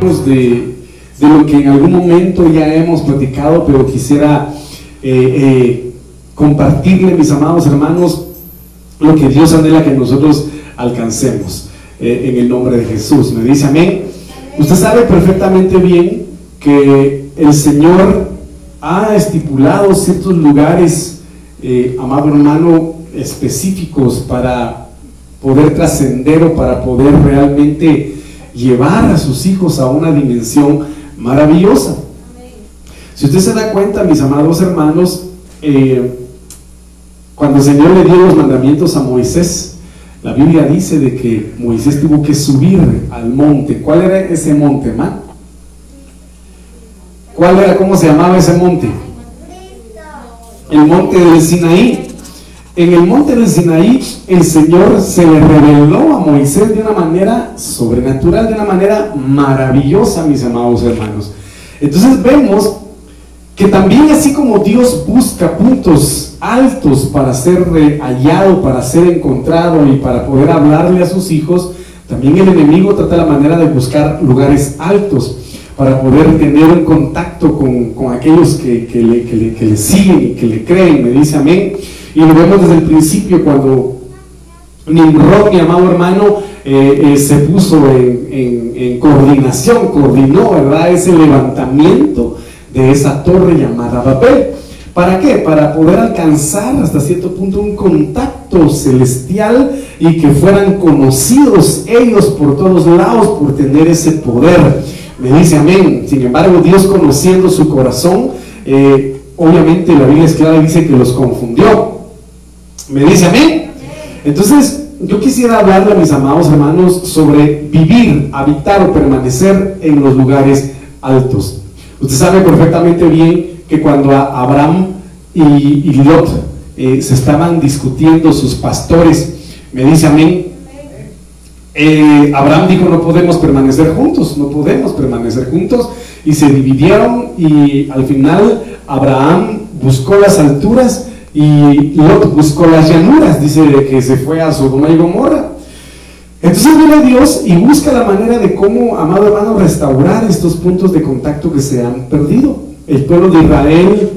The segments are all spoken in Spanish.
de, de lo que en algún momento ya hemos platicado, pero quisiera eh, eh, compartirle, mis amados hermanos, lo que Dios anhela que nosotros alcancemos eh, en el nombre de Jesús. Me dice amén. Usted sabe perfectamente bien que el Señor ha estipulado ciertos lugares, amado hermano, específicos para poder trascender o para poder realmente llevar a sus hijos a una dimensión maravillosa. Si usted se da cuenta, mis amados hermanos, eh, cuando el Señor le dio los mandamientos a Moisés, la Biblia dice de que Moisés tuvo que subir al monte. ¿Cuál era ese monte, man? ¿Cuál era, cómo se llamaba ese monte? El monte del Sinaí. En el monte del Sinaí el Señor se le reveló a Moisés de una manera sobrenatural, de una manera maravillosa, mis amados hermanos. Entonces vemos que también así como Dios busca puntos altos para ser hallado, para ser encontrado y para poder hablarle a sus hijos, también el enemigo trata la manera de buscar lugares altos para poder tener un contacto con, aquellos que, le, que le siguen y que le creen. Me dice amén. Y lo vemos desde el principio cuando Nimrod, mi amado hermano, eh, eh, se puso en, coordinación, coordinó, ¿verdad? Ese levantamiento de esa torre llamada Babel. ¿Para qué? Para poder alcanzar hasta cierto punto un contacto celestial y que fueran conocidos ellos por todos lados por tener ese poder. Me dice amén. Sin embargo, Dios conociendo su corazón, eh, obviamente la Biblia es clara y dice que los confundió. ¿Me dice a mí? Entonces, yo quisiera hablarle a mis amados hermanos sobre vivir, habitar o permanecer en los lugares altos. Usted sabe perfectamente bien que cuando Abraham y, Lot eh, se estaban discutiendo sus pastores, me dice a mí, eh, Abraham dijo no podemos permanecer juntos, no podemos permanecer juntos y se dividieron y al final Abraham buscó las alturas y Lot buscó las llanuras, dice que se fue a Sodoma y Gomorra. Entonces viene Dios y busca la manera de cómo, amado hermano, restaurar estos puntos de contacto que se han perdido. El pueblo de Israel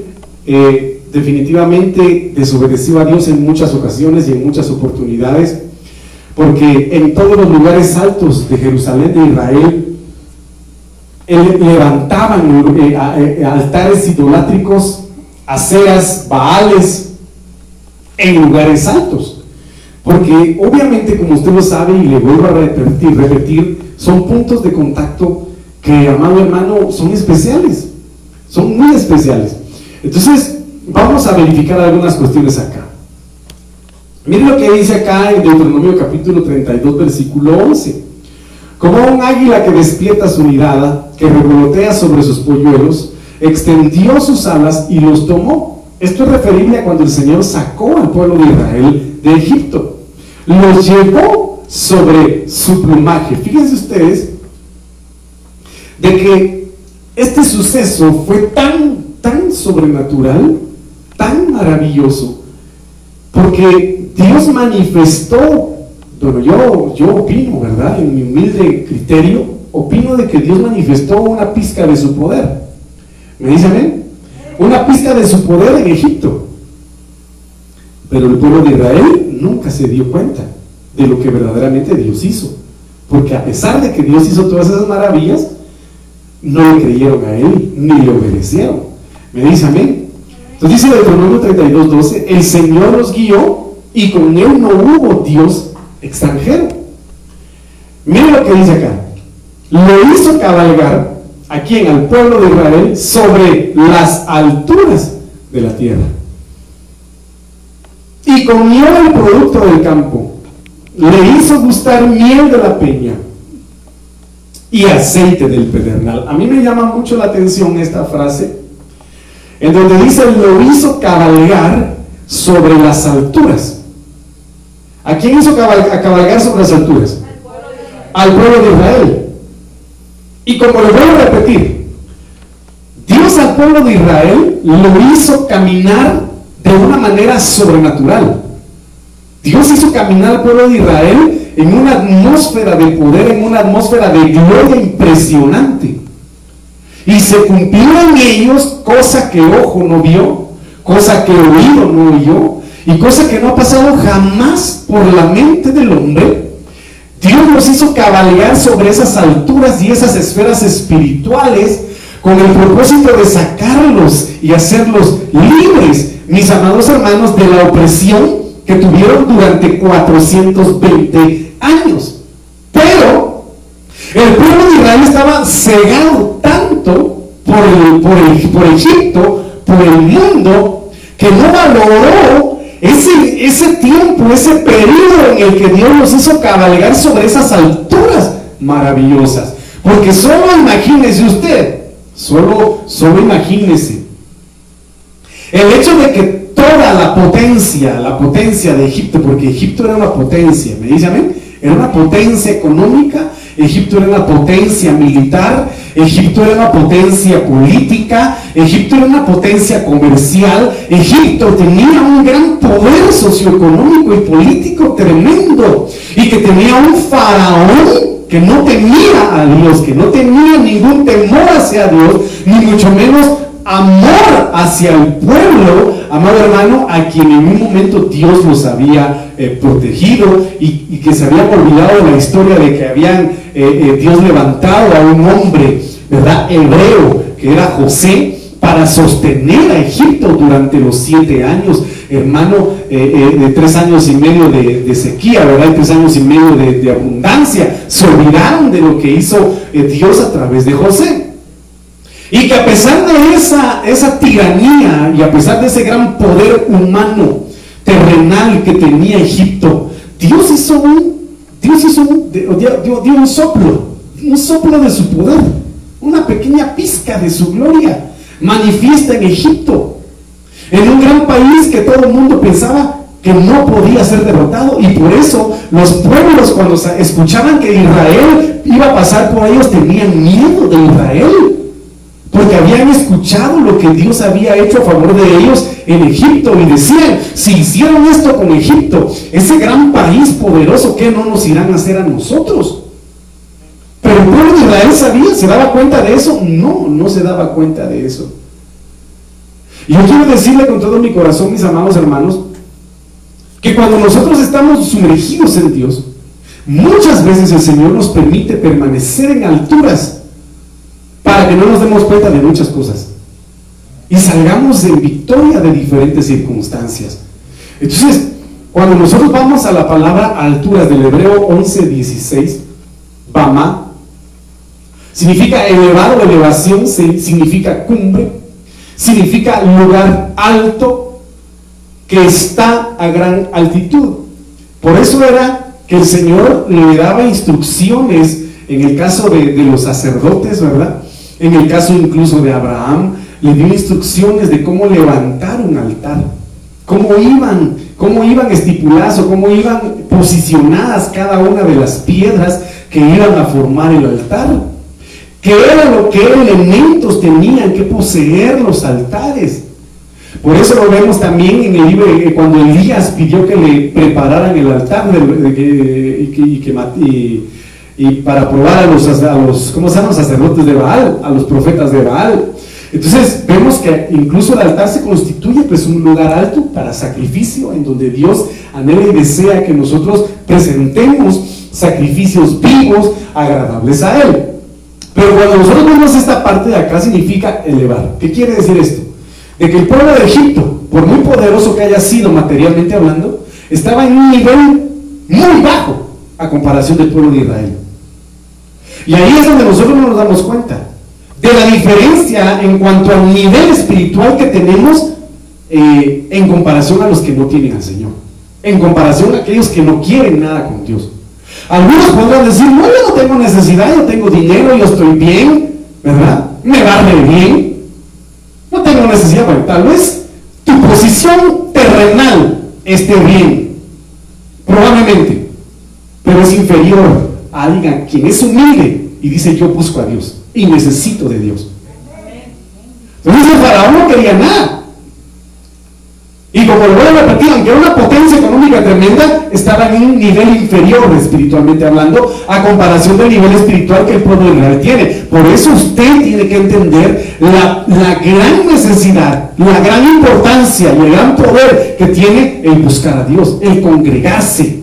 eh, definitivamente desobedeció a Dios en muchas ocasiones y en muchas oportunidades, porque en todos los lugares altos de Jerusalén de Israel levantaban eh, eh, altares idolátricos aceras, baales, en lugares altos. Porque obviamente, como usted lo sabe, y le vuelvo a repetir, son puntos de contacto que, amado hermano, son especiales. Son muy especiales. Entonces, vamos a verificar algunas cuestiones acá. Miren lo que dice acá en Deuteronomio capítulo 32, versículo 11. Como un águila que despierta su mirada, que revolotea sobre sus polluelos, extendió sus alas y los tomó. Esto es referible a cuando el Señor sacó al pueblo de Israel de Egipto. Los llevó sobre su plumaje. Fíjense ustedes de que este suceso fue tan, tan sobrenatural, tan maravilloso, porque Dios manifestó, bueno, yo, yo opino, ¿verdad? En mi humilde criterio, opino de que Dios manifestó una pizca de su poder. ¿Me dice amén? Una pista de su poder en Egipto. Pero el pueblo de Israel nunca se dio cuenta de lo que verdaderamente Dios hizo. Porque a pesar de que Dios hizo todas esas maravillas, no le creyeron a Él, ni le obedecieron. ¿Me dice amén? Entonces dice Deuteronomio 32, 12, el Señor los guió y con Él no hubo Dios extranjero. Mire lo que dice acá. Lo hizo cabalgar ¿A quién? Al pueblo de Israel sobre las alturas de la tierra. Y comió el producto del campo. Le hizo gustar miel de la peña y aceite del pedernal. A mí me llama mucho la atención esta frase, en donde dice, lo hizo cabalgar sobre las alturas. ¿A quién hizo cabalgar sobre las alturas? Al pueblo de Israel. Y como lo voy a repetir, Dios al pueblo de Israel lo hizo caminar de una manera sobrenatural. Dios hizo caminar al pueblo de Israel en una atmósfera de poder, en una atmósfera de gloria impresionante. Y se cumplió en ellos cosa que ojo no vio, cosa que oído no oyó, y cosa que no ha pasado jamás por la mente del hombre. Dios nos hizo cabalgar sobre esas alturas y esas esferas espirituales con el propósito de sacarlos y hacerlos libres, mis amados hermanos, de la opresión que tuvieron durante 420 años. Pero el pueblo de Israel estaba cegado tanto por, el, por, el, por Egipto, por el mundo, que no valoró ese, ese tiempo, ese periodo en el que Dios nos hizo cabalgar sobre esas alturas maravillosas. Porque solo imagínese usted, solo, solo imagínese, el hecho de que toda la potencia, la potencia de Egipto, porque Egipto era una potencia, ¿me dice amén? Era una potencia económica, Egipto era una potencia militar, Egipto era una potencia política, Egipto era una potencia comercial, Egipto tenía un gran poder socioeconómico y político tremendo y que tenía un faraón que no temía a Dios, que no tenía ningún temor hacia Dios, ni mucho menos amor hacia el pueblo, amado hermano, a quien en un momento Dios los había eh, protegido y, que se habían olvidado de la historia de que habían eh, eh, Dios levantado a un hombre, ¿verdad? Hebreo, que era José, para sostener a Egipto durante los siete años, hermano, de tres años y medio de, sequía, ¿verdad? Y tres años y medio de, de abundancia. Se olvidaron de lo que hizo Dios a través de José. Y que a pesar de esa, esa tiranía y a pesar de ese gran poder humano, terrenal que tenía Egipto, Dios hizo un, Dios hizo un, dio, dio un soplo, un soplo de su poder, una pequeña pizca de su gloria manifiesta en Egipto, en un gran país que todo el mundo pensaba que no podía ser derrotado y por eso los pueblos cuando escuchaban que Israel iba a pasar por ellos tenían miedo de Israel porque habían escuchado lo que Dios había hecho a favor de ellos en Egipto y decían, si hicieron esto con Egipto, ese gran país poderoso, ¿qué no nos irán a hacer a nosotros? Pero el pueblo de Israel sabía, ¿se daba cuenta de eso? No, no se daba cuenta de eso. Y yo quiero decirle con todo mi corazón, mis amados hermanos, que cuando nosotros estamos sumergidos en Dios, muchas veces el Señor nos permite permanecer en alturas para que no nos demos cuenta de muchas cosas y salgamos en victoria de diferentes circunstancias. Entonces, cuando nosotros vamos a la palabra alturas del hebreo 11, 16, Bama, significa elevado, elevación, significa cumbre, significa lugar alto que está a gran altitud. Por eso era que el Señor le daba instrucciones en el caso de, de los sacerdotes, ¿verdad? En el caso incluso de Abraham, le dio instrucciones de cómo levantar un altar, cómo iban, cómo iban estipuladas o cómo iban posicionadas cada una de las piedras que iban a formar el altar. ¿Qué era lo que elementos tenían que poseer los altares? Por eso lo vemos también en el libro, cuando Elías pidió que le prepararan el altar y, que, y, y para probar a los, a los, ¿cómo se llaman? sacerdotes de Baal, a los profetas de Baal. Entonces vemos que incluso el altar se constituye pues un lugar alto para sacrificio en donde Dios anhela y desea que nosotros presentemos sacrificios vivos, agradables a Él. Pero cuando nosotros vemos esta parte de acá significa elevar. ¿Qué quiere decir esto? De que el pueblo de Egipto, por muy poderoso que haya sido materialmente hablando, estaba en un nivel muy bajo a comparación del pueblo de Israel. Y ahí es donde nosotros nos damos cuenta de la diferencia en cuanto al nivel espiritual que tenemos eh, en comparación a los que no tienen al Señor, en comparación a aquellos que no quieren nada con Dios. Algunos podrán decir, no, yo no tengo necesidad, yo tengo dinero, yo estoy bien, ¿verdad? Me va bien, no tengo necesidad, tal vez tu posición terrenal esté bien, probablemente, pero es inferior alguien quien es humilde y dice yo busco a Dios y necesito de Dios. Entonces el faraón no quería nada. Y como lo voy a repetir, aunque era una potencia económica tremenda, estaba en un nivel inferior espiritualmente hablando, a comparación del nivel espiritual que el pueblo Israel tiene. Por eso usted tiene que entender la, la gran necesidad, la gran importancia y el gran poder que tiene el buscar a Dios, el congregarse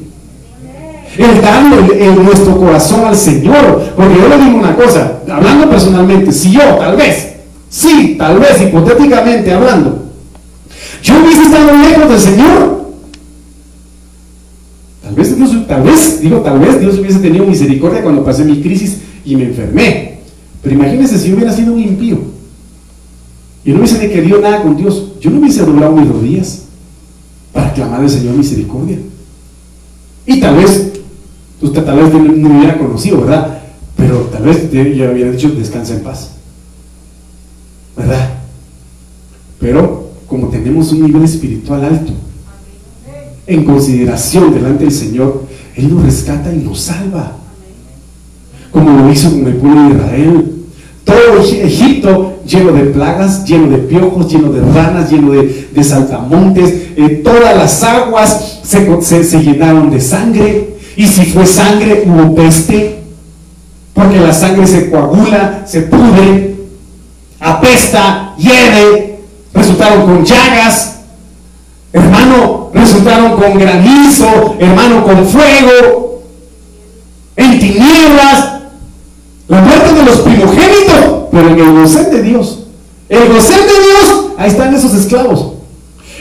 el darle en nuestro corazón al Señor. Porque yo le digo una cosa, hablando personalmente, si yo tal vez, sí, tal vez, hipotéticamente hablando, yo hubiese estado lejos del Señor, tal vez Dios, tal vez, digo, tal vez Dios hubiese tenido misericordia cuando pasé mi crisis y me enfermé. Pero imagínense si yo hubiera sido un impío y no hubiese querido nada con Dios, yo no hubiese doblado mis rodillas para clamar al Señor misericordia. Y tal vez usted tal vez no me hubiera conocido, ¿verdad? Pero tal vez yo hubiera dicho, descansa en paz. ¿Verdad? Pero como tenemos un nivel espiritual alto, en consideración delante del Señor, Él nos rescata y nos salva. Como lo hizo con el pueblo de Israel. Todo Egipto lleno de plagas, lleno de piojos, lleno de ranas, lleno de, saltamontes. Eh, todas las aguas se llenaron de sangre. Y si fue sangre, hubo peste, porque la sangre se coagula, se pudre, apesta, hiere, resultaron con llagas, hermano, resultaron con granizo, hermano, con fuego, en tinieblas, la muerte de los primogénitos, pero en el gocén de Dios. El gocén de Dios, ahí están esos esclavos.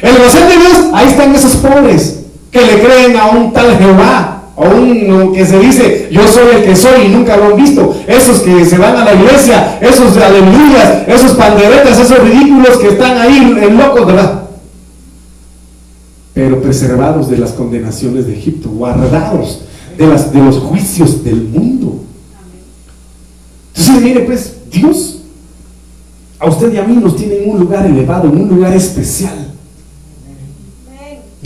El gocén de Dios, ahí están esos pobres que le creen a un tal Jehová uno que se dice, yo soy el que soy y nunca lo han visto. Esos que se van a la iglesia, esos aleluyas, esos panderetas, esos ridículos que están ahí en locos, ¿verdad? Pero preservados de las condenaciones de Egipto, guardados de, de los juicios del mundo. Entonces, mire, pues, Dios a usted y a mí nos tiene en un lugar elevado, en un lugar especial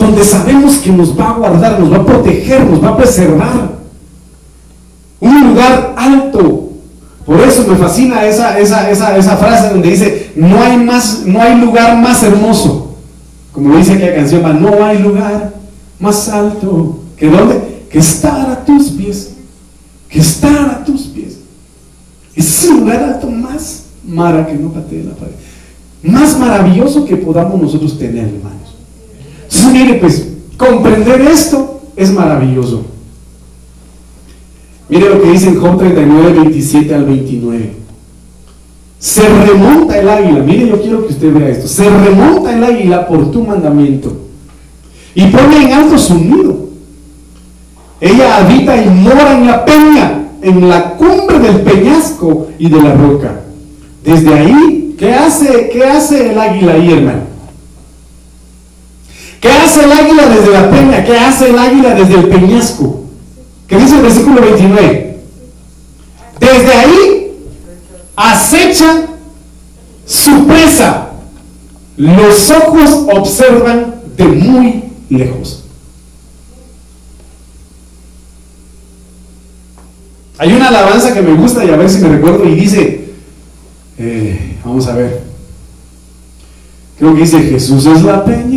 donde sabemos que nos va a guardar, nos va a proteger, nos va a preservar. Un lugar alto. Por eso me fascina esa, esa, esa, esa frase donde dice, no hay, más, no hay lugar más hermoso. Como dice aquella canción, no hay lugar más alto. ¿Que dónde? Que estar a tus pies. Que estar a tus pies. Es el lugar alto más mara que no patee la pared. Más maravilloso que podamos nosotros tener, mire, pues comprender esto es maravilloso. Mire lo que dice en Job 39, 27 al 29. Se remonta el águila, mire, yo quiero que usted vea esto. Se remonta el águila por tu mandamiento y pone en alto su nido. Ella habita y mora en la peña, en la cumbre del peñasco y de la roca. Desde ahí, ¿qué hace, qué hace el águila ahí, hermano? ¿Qué hace el águila desde la peña? ¿Qué hace el águila desde el peñasco? ¿Qué dice el versículo 29? Desde ahí acecha su presa. Los ojos observan de muy lejos. Hay una alabanza que me gusta y a ver si me recuerdo y dice, eh, vamos a ver, creo que dice, Jesús es la peña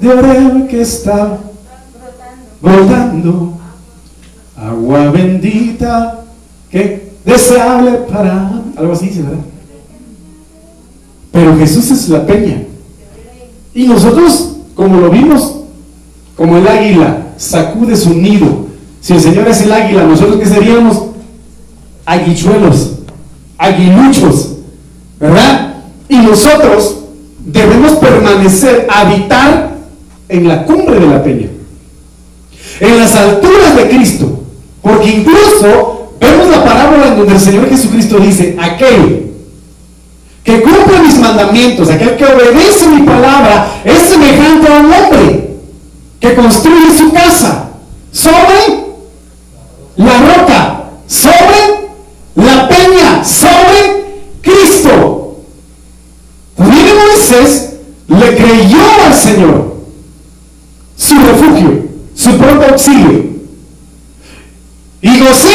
de Oreo que está brotando, agua bendita que deseable para algo así ¿verdad? Pero Jesús es la peña. Y nosotros, como lo vimos, como el águila sacude su nido. Si el Señor es el águila, nosotros que seríamos aguichuelos, aguiluchos, ¿verdad? Y nosotros debemos permanecer, habitar en la cumbre de la peña, en las alturas de Cristo, porque incluso vemos la parábola en donde el Señor Jesucristo dice, aquel que cumple mis mandamientos, aquel que obedece mi palabra, es semejante a un hombre que construye su casa sobre la roca, sobre la peña, sobre Cristo. También Moisés le creyó al Señor refugio, su propio auxilio. Y José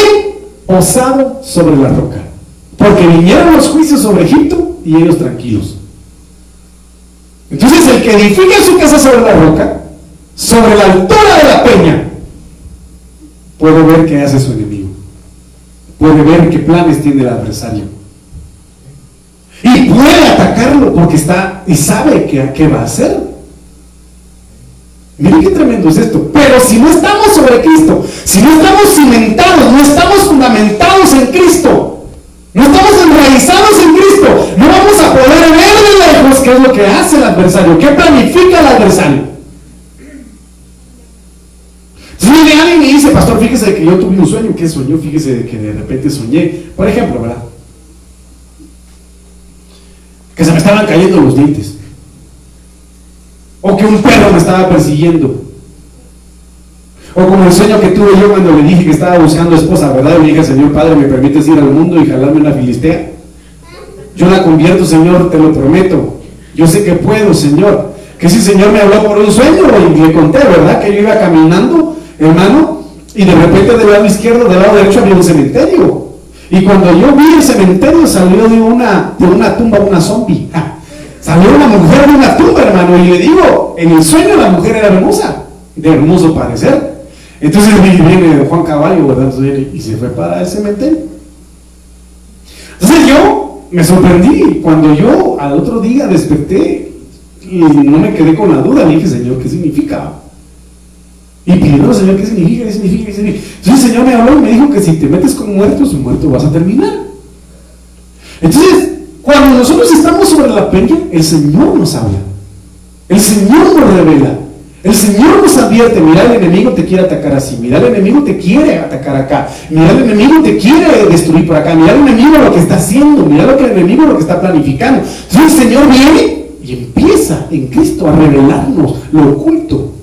posado sobre la roca, porque vinieron los juicios sobre Egipto y ellos tranquilos. Entonces el que edifica su casa sobre la roca, sobre la altura de la peña, puede ver qué hace su enemigo. Puede ver qué planes tiene el adversario. Y puede atacarlo porque está y sabe qué va a hacer. Miren qué tremendo es esto. Pero si no estamos sobre Cristo, si no estamos cimentados, no estamos fundamentados en Cristo, no estamos enraizados en Cristo, no vamos a poder ver de lejos qué es lo que hace el adversario, qué planifica el adversario. Si viene alguien y dice, pastor, fíjese que yo tuve un sueño, ¿qué soñó? Fíjese que de repente soñé, por ejemplo, ¿verdad? Que se me estaban cayendo los dientes. O que un perro me estaba persiguiendo. O como el sueño que tuve yo cuando le dije que estaba buscando esposa, ¿verdad? Y le dije, Señor Padre, ¿me permites ir al mundo y jalarme una filistea? Yo la convierto, Señor, te lo prometo. Yo sé que puedo, Señor. Que si Señor me habló por un sueño y le conté, ¿verdad? Que yo iba caminando, hermano, y de repente del lado izquierdo, del lado derecho había un cementerio. Y cuando yo vi el cementerio salió de una, de una tumba una zombie. Salió una mujer de una tumba, hermano, y le digo, en el sueño la mujer era hermosa, de hermoso parecer. Entonces viene Juan Caballo, ¿verdad? y se fue para el cementerio. Entonces yo me sorprendí cuando yo al otro día desperté y no me quedé con la duda, dije, Señor, ¿qué significa? Y pidiendo Señor, ¿qué significa? ¿Qué significa? ¿Qué significa? El Señor me habló y me dijo que si te metes con muertos, muerto vas a terminar. Entonces, cuando nosotros estamos sobre la peña, el Señor nos habla. El Señor nos revela. El Señor nos advierte, mira, el enemigo te quiere atacar así, mira, el enemigo te quiere atacar acá, mira, el enemigo te quiere destruir por acá, mira el enemigo lo que está haciendo, mira lo que el enemigo lo que está planificando. Entonces el Señor viene y empieza en Cristo a revelarnos lo oculto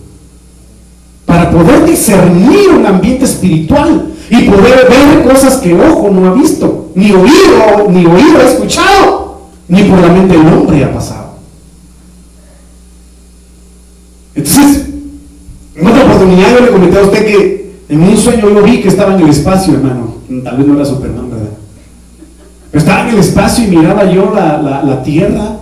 para poder discernir un ambiente espiritual y poder ver cosas que ojo no ha visto, ni oído, ni oído ha escuchado, ni por la mente del hombre ha pasado. Entonces, en otra oportunidad yo le comenté a usted que en un sueño yo vi que estaba en el espacio, hermano. Tal vez no era Superman, ¿verdad? Pero estaba en el espacio y miraba yo la, la tierra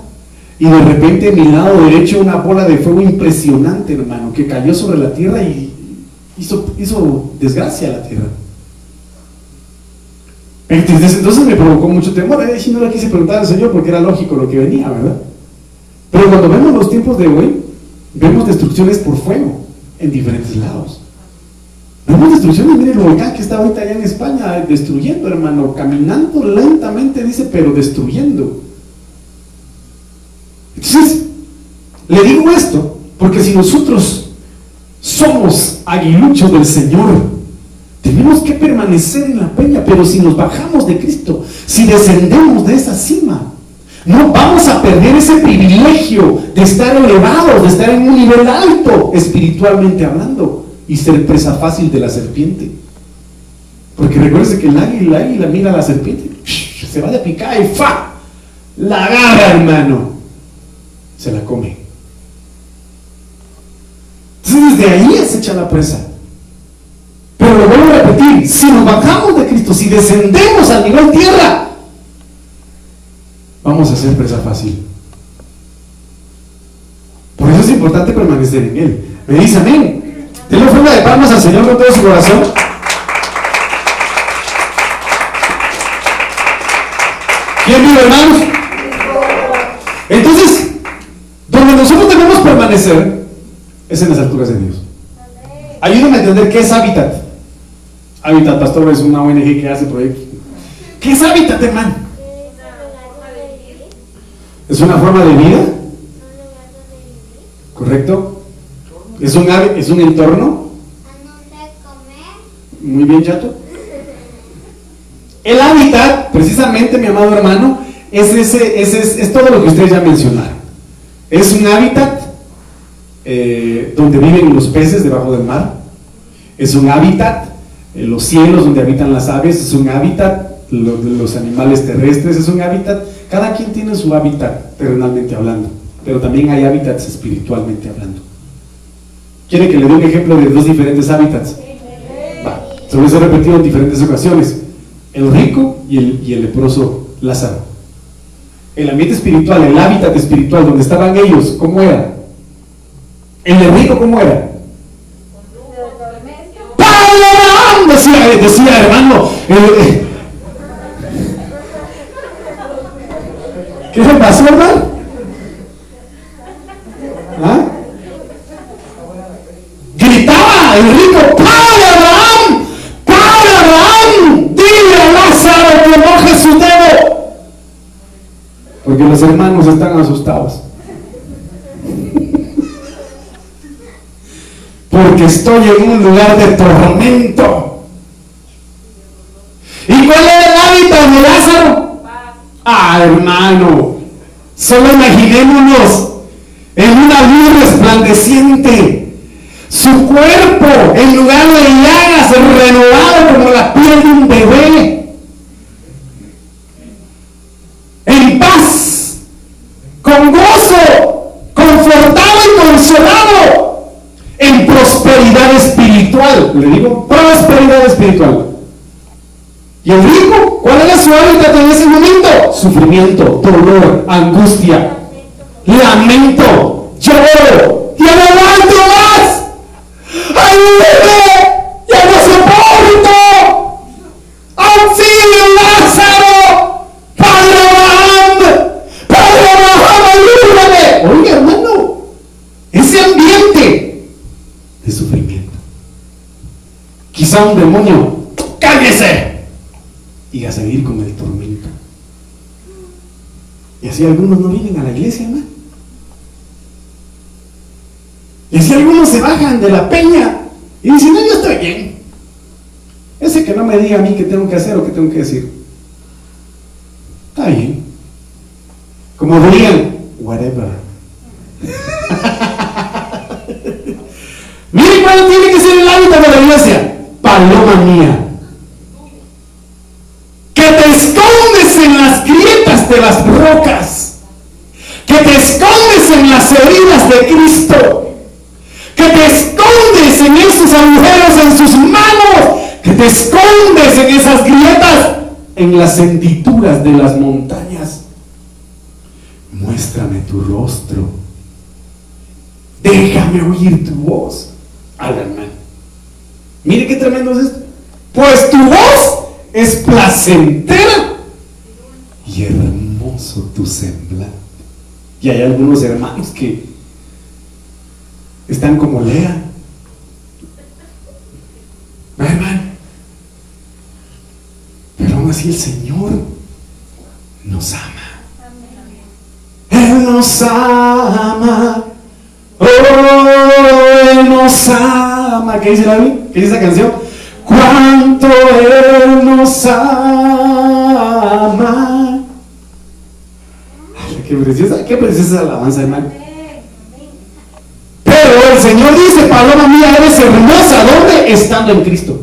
y de repente a mi lado derecho una bola de fuego impresionante, hermano, que cayó sobre la tierra y hizo, hizo desgracia a la tierra. Entonces me provocó mucho temor. Y no le quise preguntar al Señor porque era lógico lo que venía, ¿verdad? Pero cuando vemos los tiempos de hoy, vemos destrucciones por fuego en diferentes lados. Vemos destrucciones, miren el volcán que está ahorita allá en España destruyendo, hermano, caminando lentamente, dice, pero destruyendo. Entonces, le digo esto, porque si nosotros somos aguiluchos del Señor, tenemos que permanecer en la peña, pero si nos bajamos de Cristo, si descendemos de esa cima, no vamos a perder ese privilegio de estar elevados, de estar en un nivel alto espiritualmente hablando y ser presa fácil de la serpiente. Porque recuerde que el águila, el águila mira a la serpiente, se va de picar y ¡fa! La agarra, hermano. Se la come. Entonces desde ahí se echa la presa. Pero a si nos bajamos de Cristo, si descendemos al nivel tierra, vamos a ser presa fácil. Por eso es importante permanecer en Él. Me dice amén. Denle forma de palmas al Señor con todo su corazón. ¿Quién vive, hermanos? Entonces, donde nosotros debemos permanecer es en las alturas de Dios. Ayúdame a entender qué es hábitat. Hábitat Pastor es una ONG que hace proyectos. ¿Qué es hábitat, hermano? ¿Es una forma de vida? ¿Correcto? ¿Es un, es un entorno? Muy bien, chato. El hábitat, precisamente, mi amado hermano, es, ese, es, todo lo que ustedes ya mencionaron. Es un hábitat eh, donde viven los peces debajo del mar. Es un hábitat los cielos donde habitan las aves es un hábitat, los animales terrestres es un hábitat, cada quien tiene su hábitat terrenalmente hablando, pero también hay hábitats espiritualmente hablando. ¿Quiere que le dé un ejemplo de dos diferentes hábitats? Va, se lo he repetido en diferentes ocasiones, el rico y el, y el leproso Lázaro. el ambiente espiritual, el hábitat espiritual donde estaban ellos, ¿cómo era? El de rico, ¿cómo era? Decía, decía hermano. Eh, eh. ¿Qué le pasó, hermano? ¿Ah? Gritaba el rico, ¡Pablo Abraham! ¡Pablo Abraham! ¡Dile a Lázaro que moje su dedo! Porque los hermanos están asustados. Porque estoy en un lugar de tormento. ¿Y cuál era el hábitat de Lázaro? Ah, hermano. Solo imaginémonos en una luz resplandeciente. Su cuerpo, en lugar de llagas, renovado como la piel de un bebé. en paz, con gozo, confortado y consolado, en prosperidad espiritual. Le digo, prosperidad espiritual. ¿Y el rico? ¿Cuál era su hábitat en ese momento? Sufrimiento, dolor, angustia, lamento, lloro. ¡Ya no aguanto más! ¡Ayúdeme! ¡Ya no soporto! ¡Auxilio, Lázaro! ¡Padre Abraham! ¡Padre Abraham, ayúdame! Oiga, hermano, ese ambiente de sufrimiento. Quizá un demonio, ¡cállese! Y a seguir con el tormento. Y así algunos no vienen a la iglesia, hermano. Y así algunos se bajan de la peña y dicen, no, yo estoy bien. Ese que no me diga a mí qué tengo que hacer o qué tengo que decir. Está bien. Como dirían, whatever. Miren cuál tiene que ser el hábitat de la iglesia. Paloma mía. Que te escondes en las grietas de las rocas. Que te escondes en las heridas de Cristo. Que te escondes en esos agujeros en sus manos. Que te escondes en esas grietas. En las hendiduras de las montañas. Muéstrame tu rostro. Déjame oír tu voz. Al hermano. Mire qué tremendo es esto. Pues tu voz es placentera y hermoso tu semblante. Y hay algunos hermanos que están como Lea. ¿No, hermano? Pero aún así el Señor nos ama. Él nos ama. Oh, Él nos ama. ¿Qué dice la? ¿Qué dice esa canción? Cuánto Él nos ama. Ay, qué preciosa, qué preciosa alabanza, hermano. Pero el Señor dice, paloma mía, eres hermosa. ¿Dónde? Estando en Cristo.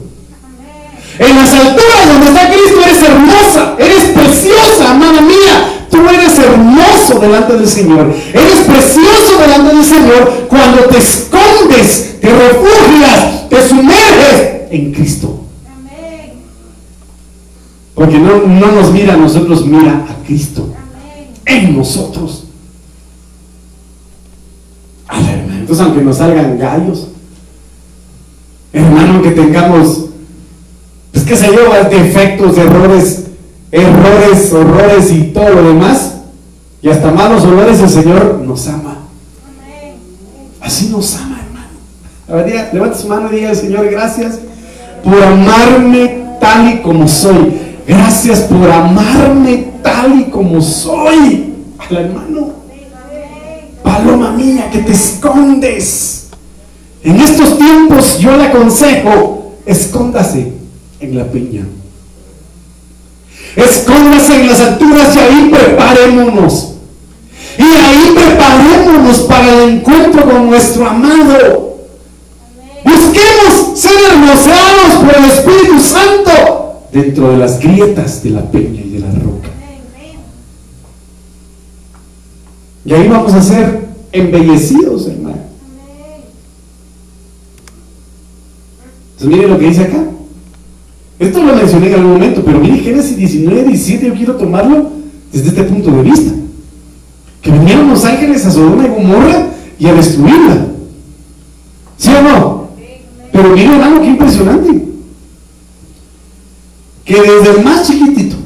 En las alturas donde está Cristo eres hermosa, eres preciosa, hermana mía. Tú eres hermoso delante del Señor. Eres precioso delante del Señor cuando te escondes, te refugias, te sumerges en Cristo. Porque no, no nos mira a nosotros, mira a Cristo en nosotros. A la hermana. Entonces, aunque nos salgan gallos, hermano, aunque tengamos, pues qué sé yo, defectos, errores, errores, horrores y todo lo demás, y hasta malos olores, el Señor nos ama. Así nos ama, hermano. A ver, diga, levanta su mano y diga, Señor, gracias por amarme tal y como soy. Gracias por amarme tal y como soy. Al hermano. Paloma mía, que te escondes. En estos tiempos yo le aconsejo, escóndase en la peña. Escóndase en las alturas y ahí preparémonos. Y ahí preparémonos para el encuentro con nuestro amado. Busquemos ser hermosados por el Espíritu Santo dentro de las grietas de la peña y de la roca. Y ahí vamos a ser embellecidos, hermano. Entonces miren lo que dice acá. Esto lo mencioné en algún momento, pero mire Génesis 19, 17, yo quiero tomarlo desde este punto de vista. Que vinieron los ángeles a Sodoma y Gomorra y a destruirla. ¿Sí o no? Pero miren algo que impresionante. Que desde el más chiquitito,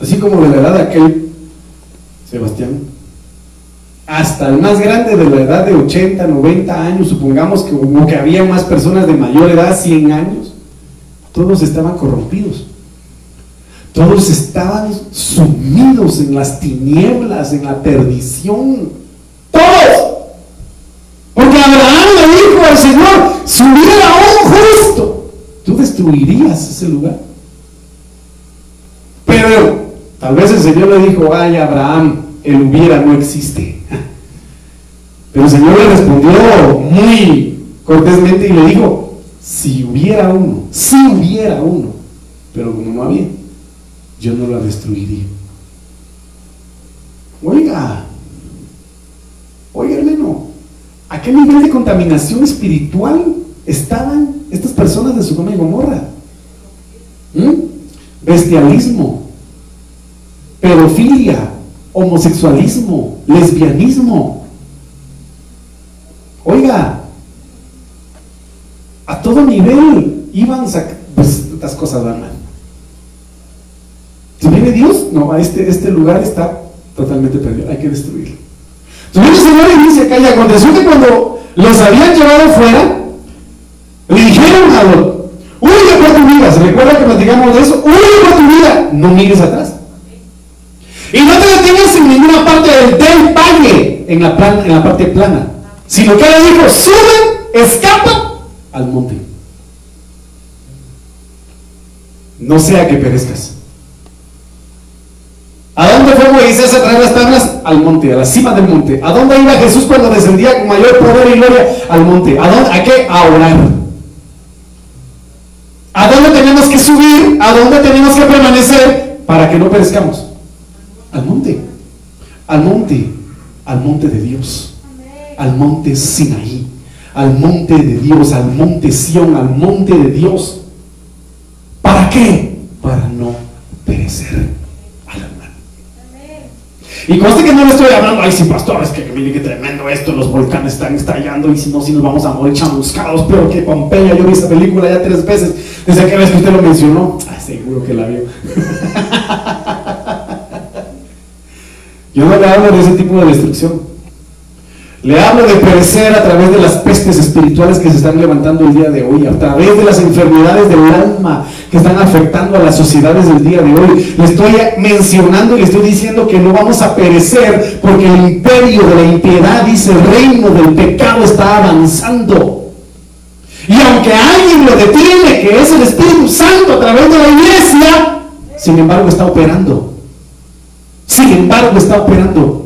así como de la edad de aquel Sebastián, hasta el más grande de la edad de 80, 90 años, supongamos que, que había más personas de mayor edad, 100 años, todos estaban corrompidos. Todos estaban sumidos en las tinieblas, en la perdición. Todos. Porque Abraham le dijo al Señor, si hubiera un justo, tú destruirías ese lugar. Pero tal vez el Señor le dijo, ay Abraham, el hubiera no existe. Pero el Señor le respondió muy cortésmente y le dijo, si hubiera uno, si hubiera uno, pero como no había, yo no la destruiría. Oiga, oiga hermano, ¿a qué nivel de contaminación espiritual estaban estas personas de Sodoma y Gomorra? ¿Mm? Bestialismo, pedofilia, homosexualismo, lesbianismo. Oiga, a todo nivel iban pues estas cosas mal. Si viene Dios, no, este, este lugar está totalmente perdido, hay que destruirlo. Entonces el Señor y dice acá, y aconteció que cuando los habían llevado fuera, le dijeron a Lot, huye por tu vida, ¿se recuerda que platicamos de eso? Huye por tu vida, no mires atrás. Y no te detengas en ninguna parte del, del valle, en la, plan, en la parte plana, sino que le dijo, sube, escapa al monte. No sea que perezcas. ¿A dónde fue Moisés a traer las tablas? Al monte, a la cima del monte. ¿A dónde iba Jesús cuando descendía con mayor poder y gloria? Al monte. ¿A, dónde? ¿A qué? A orar. ¿A dónde tenemos que subir? ¿A dónde tenemos que permanecer para que no perezcamos? Al monte. Al monte. Al monte de Dios. Al monte Sinaí. Al monte de Dios. Al monte Sión. Al monte de Dios. ¿Para qué? Para no perecer. Y conste que no le estoy hablando, ay, sí, pastor, es que mire qué tremendo esto, los volcanes están estallando y si no, si nos vamos a morir chamuscados, pero que Pompeya, yo vi esa película ya tres veces, desde que vez que usted lo mencionó, ay, seguro que la vio. yo no le hablo de ese tipo de destrucción. Le hablo de perecer a través de las pestes espirituales que se están levantando el día de hoy, a través de las enfermedades del alma que están afectando a las sociedades del día de hoy. Le estoy mencionando y le estoy diciendo que no vamos a perecer porque el imperio de la impiedad, dice el reino del pecado, está avanzando. Y aunque alguien lo detiene, que es el Espíritu Santo a través de la iglesia, sin embargo está operando. Sin embargo está operando.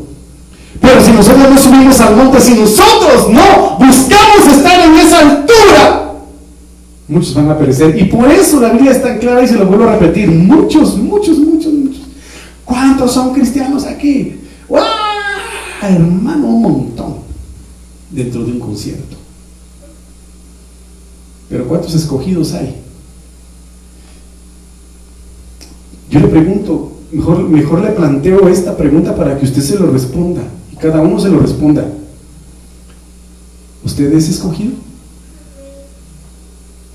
Pero si nosotros no subimos al monte, si nosotros no buscamos estar en esa altura, muchos van a perecer. Y por eso la Biblia es tan clara y se lo vuelvo a repetir. Muchos, muchos, muchos, muchos. ¿Cuántos son cristianos aquí? ¡Wow! Hermano, un montón. Dentro de un concierto. Pero ¿cuántos escogidos hay? Yo le pregunto, mejor, mejor le planteo esta pregunta para que usted se lo responda cada uno se lo responda. ¿Usted es escogido?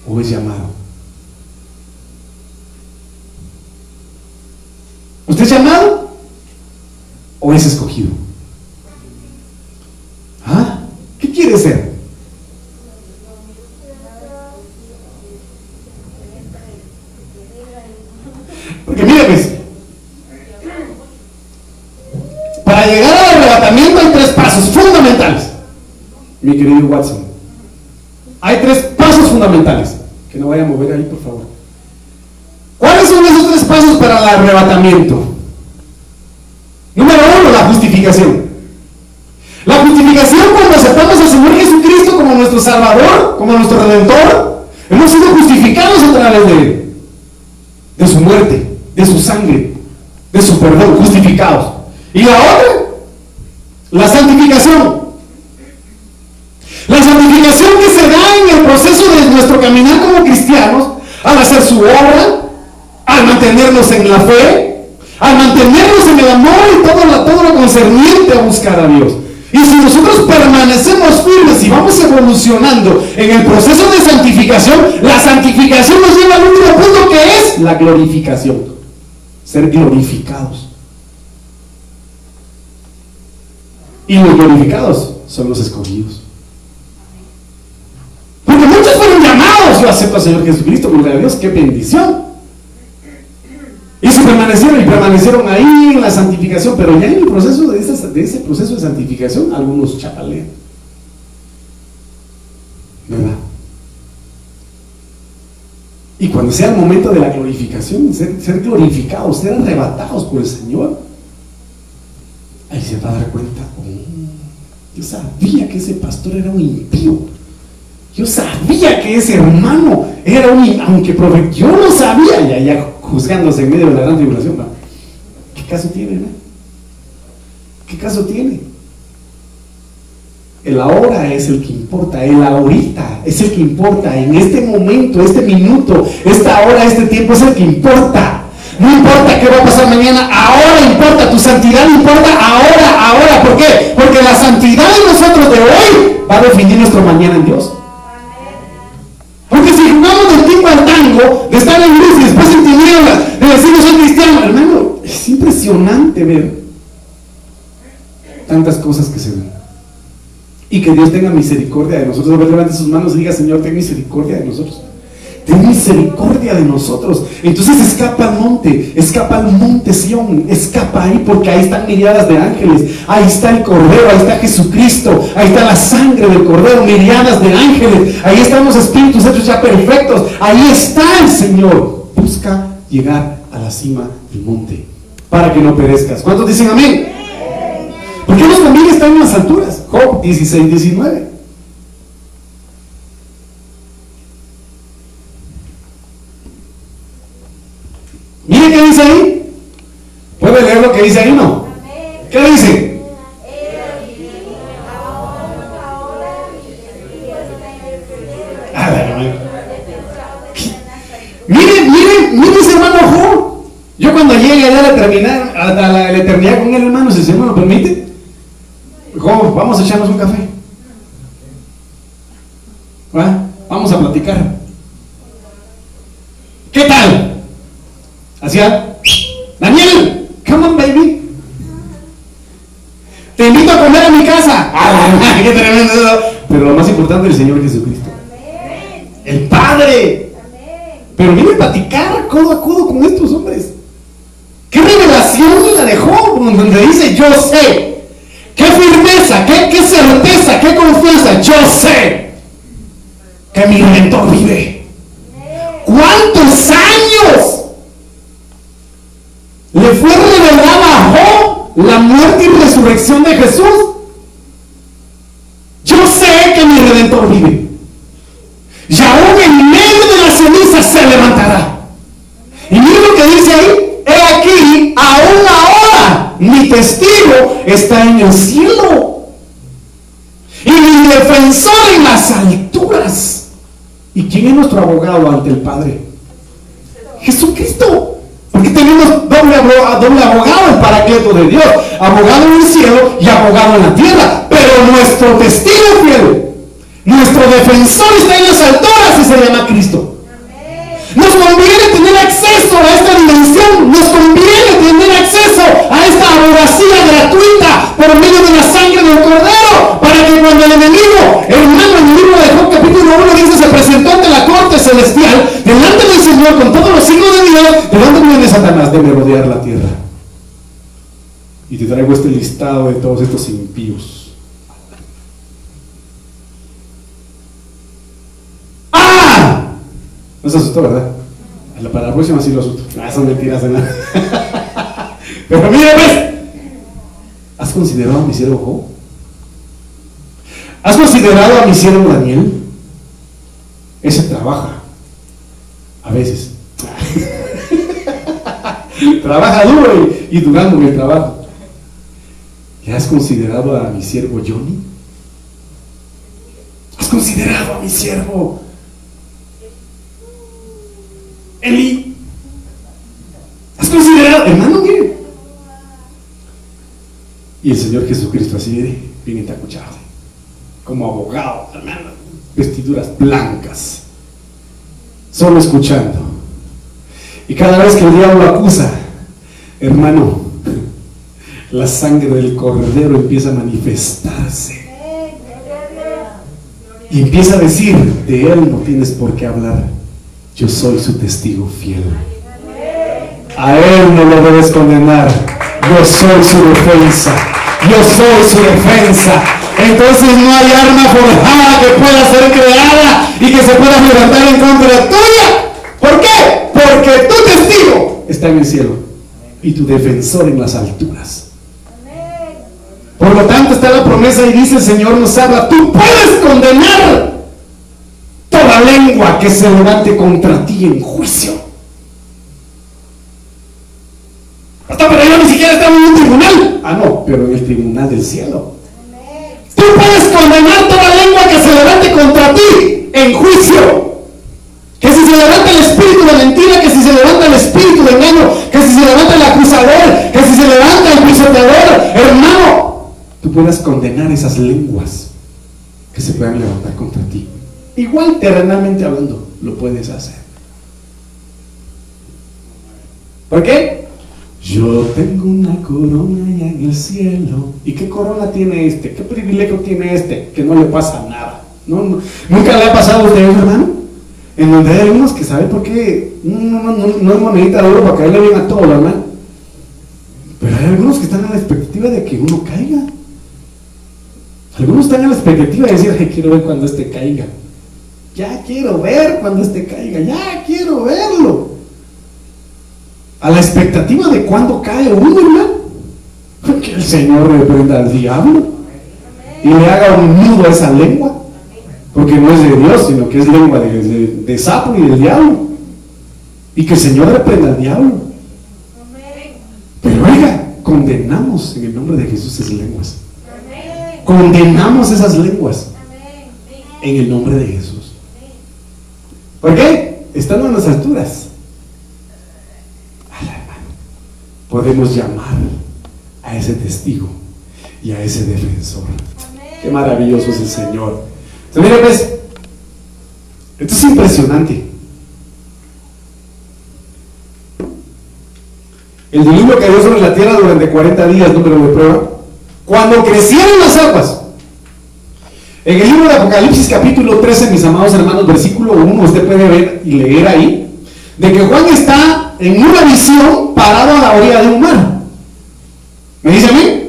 ¿O es llamado? ¿Usted es llamado? ¿O es escogido? ¿Ah? ¿Qué quiere ser? Porque mire pues, para llegar también hay tres pasos fundamentales, mi querido Watson. Hay tres pasos fundamentales. Que no vaya a mover ahí, por favor. ¿Cuáles son esos tres pasos para el arrebatamiento? Número uno, la justificación. La justificación cuando aceptamos al Señor Jesucristo como nuestro Salvador, como nuestro Redentor, hemos sido justificados a través de Él, de su muerte, de su sangre, de su perdón, justificados. Y la otra la santificación. La santificación que se da en el proceso de nuestro caminar como cristianos, al hacer su obra, al mantenernos en la fe, al mantenernos en el amor y todo lo, todo lo concerniente a buscar a Dios. Y si nosotros permanecemos firmes y vamos evolucionando en el proceso de santificación, la santificación nos lleva al último punto que es la glorificación. Ser glorificados. Y los glorificados son los escogidos. Porque muchos fueron llamados. Yo acepto al Señor Jesucristo, gloria a Dios, qué bendición. Y se permanecieron y permanecieron ahí en la santificación, pero ya en el proceso de, ese proceso de santificación, algunos chapalean. ¿Verdad? Y cuando sea el momento de la glorificación, ser, glorificados, ser arrebatados por el Señor, ahí se va a dar cuenta, oh, yo sabía que ese pastor era un impío. Yo sabía que ese hermano era un, aunque yo no sabía, ya, ya juzgándose en medio de la gran tribulación. ¿Qué caso tiene? No? ¿Qué caso tiene? El ahora es el que importa, el ahorita es el que importa, en este momento, este minuto, esta hora, este tiempo es el que importa. No importa qué va a pasar mañana, ahora importa, tu santidad importa ahora, ahora. ¿Por qué? Porque la santidad de nosotros de hoy va a definir nuestro mañana en Dios. Porque si jugamos del tiempo al tango, de estar en luz y después en tinieblas, de decir que soy cristiano, hermano, es impresionante ver tantas cosas que se ven. Y que Dios tenga misericordia de nosotros. A ver, levante sus manos y diga, Señor, ten misericordia de nosotros ten misericordia de nosotros. Entonces escapa al monte, escapa al monte Sión, escapa ahí porque ahí están miriadas de ángeles, ahí está el Cordero, ahí está Jesucristo, ahí está la sangre del Cordero, miriadas de ángeles, ahí están los espíritus hechos ya perfectos, ahí está el Señor. Busca llegar a la cima del monte para que no perezcas. ¿Cuántos dicen amén? ¿Por qué nos conviene estar en las alturas? Job 16, 19. Qué dice ahí. ¿Puede leer lo que dice ahí no? ¿Qué dice? Mire, mire, mire ese hermano Jo. Yo cuando llegue a la terminar, a la, eternidad con el hermano, si se me lo permite, Jo, vamos a echarnos un café. ¿Va? Vamos a platicar. ¿Qué tal? Hacía, Daniel, come on, baby. Te invito a comer a mi casa. ¡Qué tremendo! Pero lo más importante es el Señor Jesucristo. El Padre. Pero viene a platicar codo a codo con estos hombres. ¿Qué revelación la dejó? Donde dice, yo sé. ¿Qué firmeza? ¿Qué, qué certeza? ¿Qué confianza? Yo sé que mi redentor vive. ¿Cuántos años le fue revelada a Job la muerte y resurrección de Jesús. Yo sé que mi redentor vive. Y aún en medio de la ceniza se levantará. Y mira lo que dice ahí. He aquí, aún ahora, mi testigo está en el cielo. Y mi defensor en las alturas. ¿Y quién es nuestro abogado ante el Padre? Jesucristo. Porque tenemos doble, doble abogado, el paracleto de Dios, abogado en el cielo y abogado en la tierra. Pero nuestro testigo fiel, nuestro defensor está en las alturas y se llama Cristo. Nos conviene tener acceso a esta dimensión, nos conviene tener acceso a esta abogacía gratuita por medio de la sangre del Cordero, para que cuando el enemigo, hermano, en el libro de Job capítulo 1 dice, se presentó ante la corte celestial, delante del Señor, con todos los signos de Dios, delante de Satanás debe rodear la tierra. Y te traigo este listado de todos estos impíos. ¡Ah! No se asustó, ¿verdad? Para la próxima sí lo asusto. Ah, son mentiras, ¿verdad? Pero mira, pues. ¿Has considerado a mi siervo Job? ¿Has considerado a mi siervo Daniel? Ese trabaja. A veces. trabaja duro y, y durando el trabajo. ¿Ya has considerado a mi siervo Johnny? ¿Has considerado a mi siervo Eli? ¿Has considerado, hermano, mire, Y el Señor Jesucristo así, bien entacuchado, como abogado, hermano, vestiduras blancas, solo escuchando. Y cada vez que el diablo acusa, hermano, la sangre del cordero empieza a manifestarse. Y empieza a decir, de él no tienes por qué hablar, yo soy su testigo fiel. A él no lo debes condenar, yo soy su defensa, yo soy su defensa. Entonces no hay arma forjada que pueda ser creada y que se pueda levantar en contra tuya. ¿Por qué? Porque tu testigo está en el cielo y tu defensor en las alturas. Por lo tanto está la promesa y dice el Señor nos habla, tú puedes condenar lengua que se levante contra ti en juicio. Hasta pero yo ni siquiera estamos en un tribunal. Ah, no, pero en el tribunal del cielo. Tú puedes condenar toda lengua que se levante contra ti en juicio. Que si se levanta el espíritu de mentira, que si se levanta el espíritu de engaño, que si se levanta el acusador, que si se levanta el pisoteador, hermano, tú puedas condenar esas lenguas que se puedan levantar contra ti. Igual terrenalmente hablando, lo puedes hacer. ¿Por qué? Yo tengo una corona allá en el cielo. ¿Y qué corona tiene este? ¿Qué privilegio tiene este? Que no le pasa nada. ¿Nunca le ha pasado a usted, hermano? En donde hay algunos que saben por qué no, no, no, no es monedita de oro para caerle bien a todo, hermano. Pero hay algunos que están a la expectativa de que uno caiga. Algunos están a la expectativa de decir, quiero ver cuando este caiga. Ya quiero ver cuando este caiga, ya quiero verlo. A la expectativa de cuando cae uno, hermano. Que el Señor reprenda al diablo y le haga un nudo a esa lengua. Porque no es de Dios, sino que es lengua de, de sapo y del diablo. Y que el Señor reprenda al diablo. Pero oiga, condenamos en el nombre de Jesús esas lenguas. Condenamos esas lenguas en el nombre de Jesús. ¿Por qué? Estando en las alturas. Podemos llamar a ese testigo y a ese defensor. Qué maravilloso es el Señor. Entonces, mira, pues, esto es impresionante. El diluvio cayó sobre la tierra durante 40 días, número de prueba. Cuando crecieron las aguas. En el libro de Apocalipsis capítulo 13, mis amados hermanos, versículo 1, usted puede ver y leer ahí, de que Juan está en una visión parado a la orilla de un mar. ¿Me dice a mí?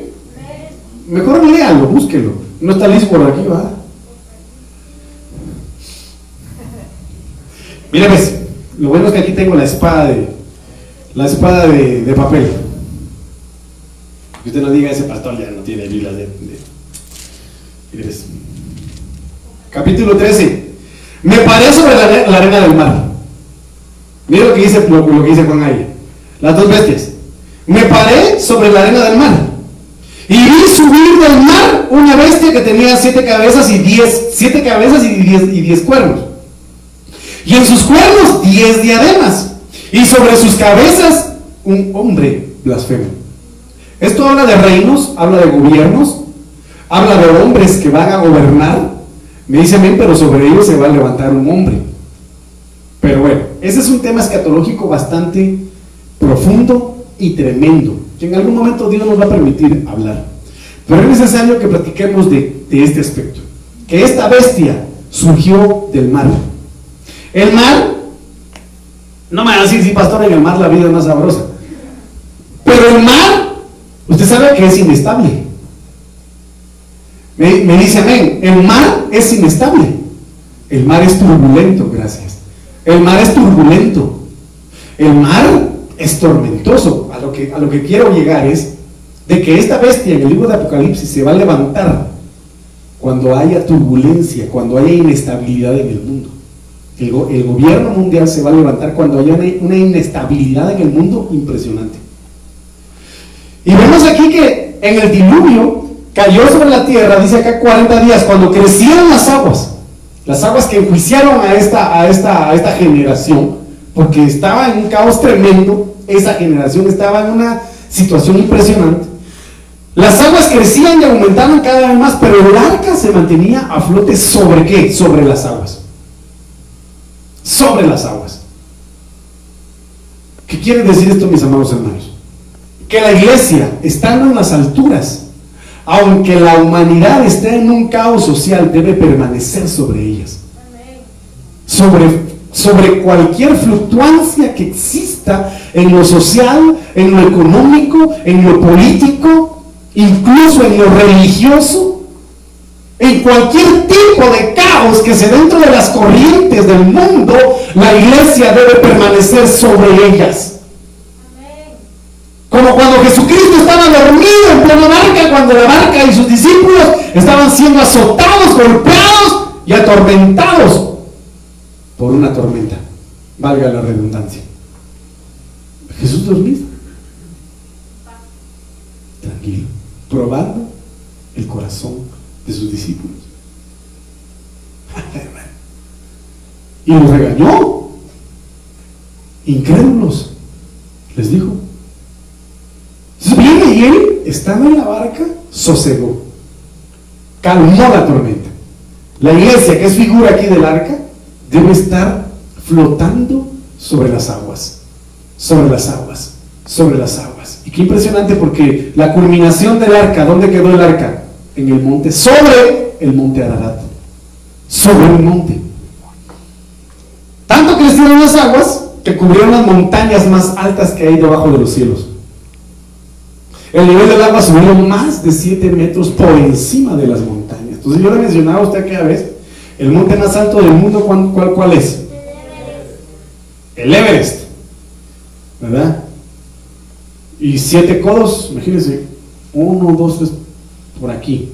Mejor léalo, búsquelo. No está listo por aquí, ¿va? Mira, pues, lo bueno es que aquí tengo la espada de, la espada de, de papel. Que usted no diga, ese pastor ya no tiene Biblia de... Capítulo 13. Me paré sobre la, arena del mar. Mira lo que dice, lo, que dice Juan ahí. Las dos bestias. Me paré sobre la arena del mar. Y vi subir del mar una bestia que tenía siete cabezas y diez, siete cabezas y diez, y diez cuernos. Y en sus cuernos diez diademas. Y sobre sus cabezas un hombre blasfemo. Esto habla de reinos, habla de gobiernos, habla de hombres que van a gobernar. Me dice amén, pero sobre ellos se va a levantar un hombre. Pero bueno, ese es un tema escatológico bastante profundo y tremendo, que en algún momento Dios nos va a permitir hablar. Pero es necesario que platiquemos de, este aspecto. Que esta bestia surgió del mar. El mar, no me van a decir, si pastor, en el mar la vida es más sabrosa. Pero el mar Usted sabe que es inestable. Me, dice amén. El mar es inestable. El mar es turbulento, gracias. El mar es turbulento. El mar es tormentoso. A lo que, a lo que quiero llegar es de que esta bestia en el libro de Apocalipsis se va a levantar cuando haya turbulencia, cuando haya inestabilidad en el mundo. El gobierno mundial se va a levantar cuando haya una inestabilidad en el mundo impresionante. Y vemos aquí que en el diluvio cayó sobre la tierra, dice acá 40 días, cuando crecieron las aguas, las aguas que enjuiciaron a esta, a esta, a esta generación, porque estaba en un caos tremendo, esa generación estaba en una situación impresionante. Las aguas crecían y aumentaban cada vez más, pero el arca se mantenía a flote sobre qué? Sobre las aguas. Sobre las aguas. ¿Qué quiere decir esto, mis amados hermanos? Que la iglesia, estando en las alturas, aunque la humanidad esté en un caos social, debe permanecer sobre ellas. Sobre, sobre cualquier fluctuancia que exista en lo social, en lo económico, en lo político, incluso en lo religioso, en cualquier tipo de caos que se dentro de las corrientes del mundo, la iglesia debe permanecer sobre ellas. Como cuando Jesucristo estaba dormido en plena barca, cuando la barca y sus discípulos estaban siendo azotados, golpeados y atormentados por una tormenta. Valga la redundancia. Jesús dormido. Tranquilo. Probando el corazón de sus discípulos. y los regañó. Incrédulos. Les dijo, viene y él, estando en la barca, sosegó, calmó la tormenta. La iglesia, que es figura aquí del arca, debe estar flotando sobre las aguas, sobre las aguas, sobre las aguas. Y qué impresionante porque la culminación del arca, ¿dónde quedó el arca? En el monte, sobre el monte Ararat, sobre un monte. Tanto crecieron las aguas que cubrieron las montañas más altas que hay debajo de los cielos. El nivel del agua subió más de 7 metros por encima de las montañas. Entonces yo le mencionaba a usted aquella vez, el monte más alto del mundo, ¿cuál, cuál, es? El Everest. ¿Verdad? Y siete codos, imagínense, uno, dos, tres, por aquí.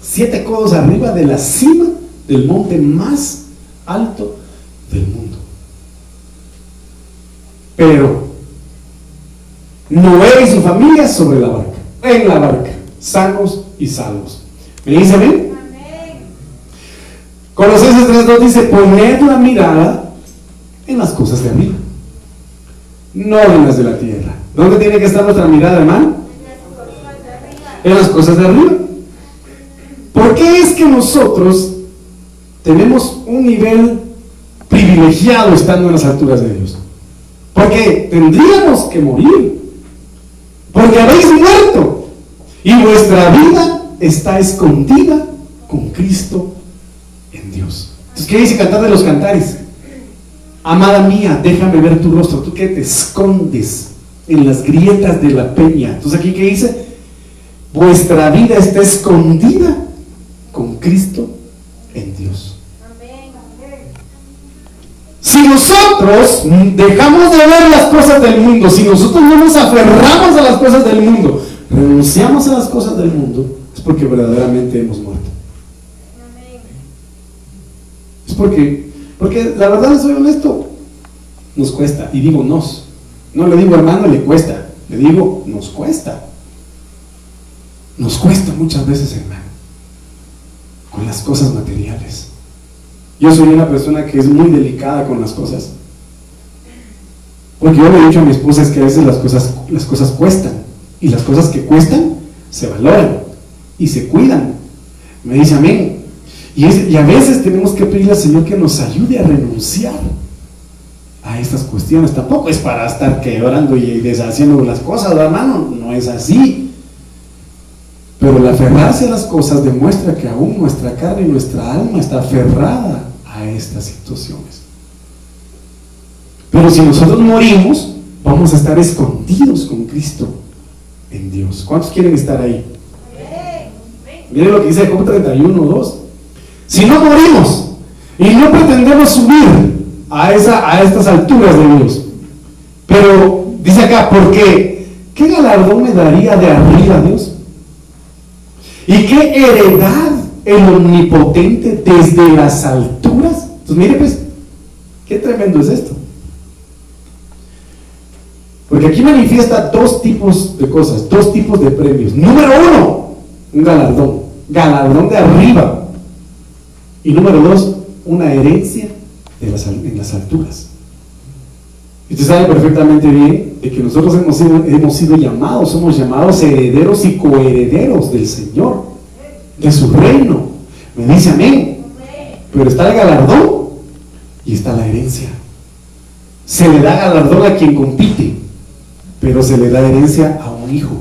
Siete codos arriba de la cima del monte más alto del mundo. Pero Noé y su familia sobre la barca, en la barca, sanos y salvos. ¿Me dice bien? Colosenses 3.2 dice, poned la mirada en las cosas de arriba, no en las de la tierra. ¿Dónde tiene que estar nuestra mirada, hermano? En las cosas de arriba. ¿Por qué es que nosotros tenemos un nivel privilegiado estando en las alturas de Dios? Porque tendríamos que morir porque habéis muerto y vuestra vida está escondida con Cristo en Dios. Entonces, ¿qué dice cantar de los cantares? Amada mía, déjame ver tu rostro, tú que te escondes en las grietas de la peña. Entonces, aquí, ¿qué dice? Vuestra vida está escondida con Cristo en Dios. Si nosotros dejamos de ver las cosas del mundo, si nosotros no nos aferramos a las cosas del mundo, renunciamos a las cosas del mundo, es porque verdaderamente hemos muerto. Es porque, porque la verdad, soy honesto, nos cuesta. Y digo nos. No le digo hermano, le cuesta. Le digo, nos cuesta. Nos cuesta muchas veces, hermano, con las cosas materiales. Yo soy una persona que es muy delicada con las cosas. Porque yo le he dicho a mi esposa es que a veces las cosas, las cosas cuestan. Y las cosas que cuestan se valoran y se cuidan. Me dice amén. Y, y a veces tenemos que pedirle al Señor que nos ayude a renunciar a estas cuestiones. Tampoco es para estar quebrando y deshaciendo las cosas, hermano. No es así. Pero el aferrarse a las cosas demuestra que aún nuestra carne y nuestra alma está aferrada estas situaciones. Pero si nosotros morimos, vamos a estar escondidos con Cristo en Dios. ¿Cuántos quieren estar ahí? Miren lo que dice Job 31, 2. Si no morimos y no pretendemos subir a, esa, a estas alturas de Dios, pero dice acá, ¿por qué? ¿Qué galardón me daría de arriba Dios? ¿Y qué heredad el omnipotente desde las alturas. Pues mire pues, qué tremendo es esto. Porque aquí manifiesta dos tipos de cosas, dos tipos de premios. Número uno, un galardón, galardón de arriba. Y número dos, una herencia de las, en las alturas. Usted sabe perfectamente bien de que nosotros hemos sido, hemos sido llamados, somos llamados herederos y coherederos del Señor, de su reino. Me dice amén. Pero está el galardón y está la herencia. Se le da galardón a quien compite, pero se le da herencia a un hijo.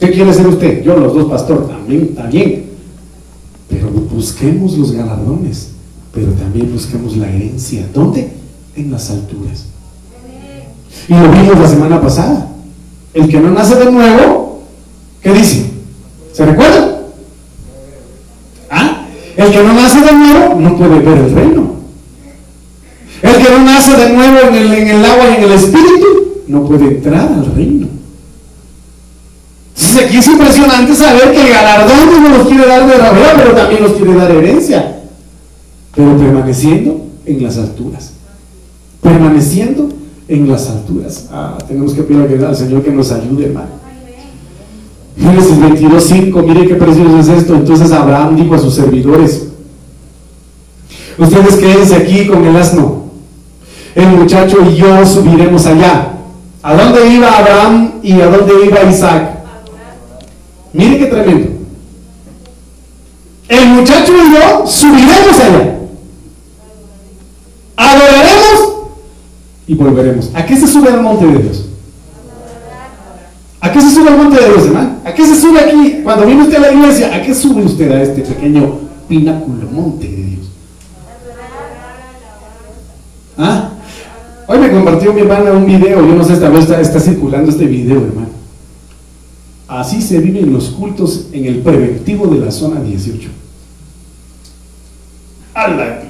¿Qué quiere ser usted? Yo, los dos, pastor, también, también. Pero busquemos los galardones, pero también busquemos la herencia. ¿Dónde? En las alturas. Y lo vimos la semana pasada. El que no nace de nuevo, ¿qué dice? ¿Se recuerda? El que no nace de nuevo no puede ver el reino. El que no nace de nuevo en el, en el agua y en el espíritu no puede entrar al reino. Entonces aquí es impresionante saber que el galardón no nos quiere dar de rabia, pero también nos quiere dar herencia. Pero permaneciendo en las alturas. Permaneciendo en las alturas. Ah, tenemos que pedir al Señor que nos ayude, hermano. Génesis 22.5, mire qué precioso es esto. Entonces Abraham dijo a sus servidores, ustedes quédense aquí con el asno. El muchacho y yo subiremos allá. ¿A dónde iba Abraham y a dónde iba Isaac? Mire qué tremendo. El muchacho y yo subiremos allá. Adoraremos y volveremos. ¿A qué se sube al monte de Dios? ¿A qué se sube al monte de Dios, hermano? ¿A qué se sube aquí? Cuando viene usted a la iglesia, ¿a qué sube usted a este pequeño pináculo, monte de Dios? ¿Ah? Hoy me compartió mi hermana un video, yo no sé, esta vez está, circulando este video, hermano. Así se viven los cultos en el preventivo de la zona 18. ¡Hala!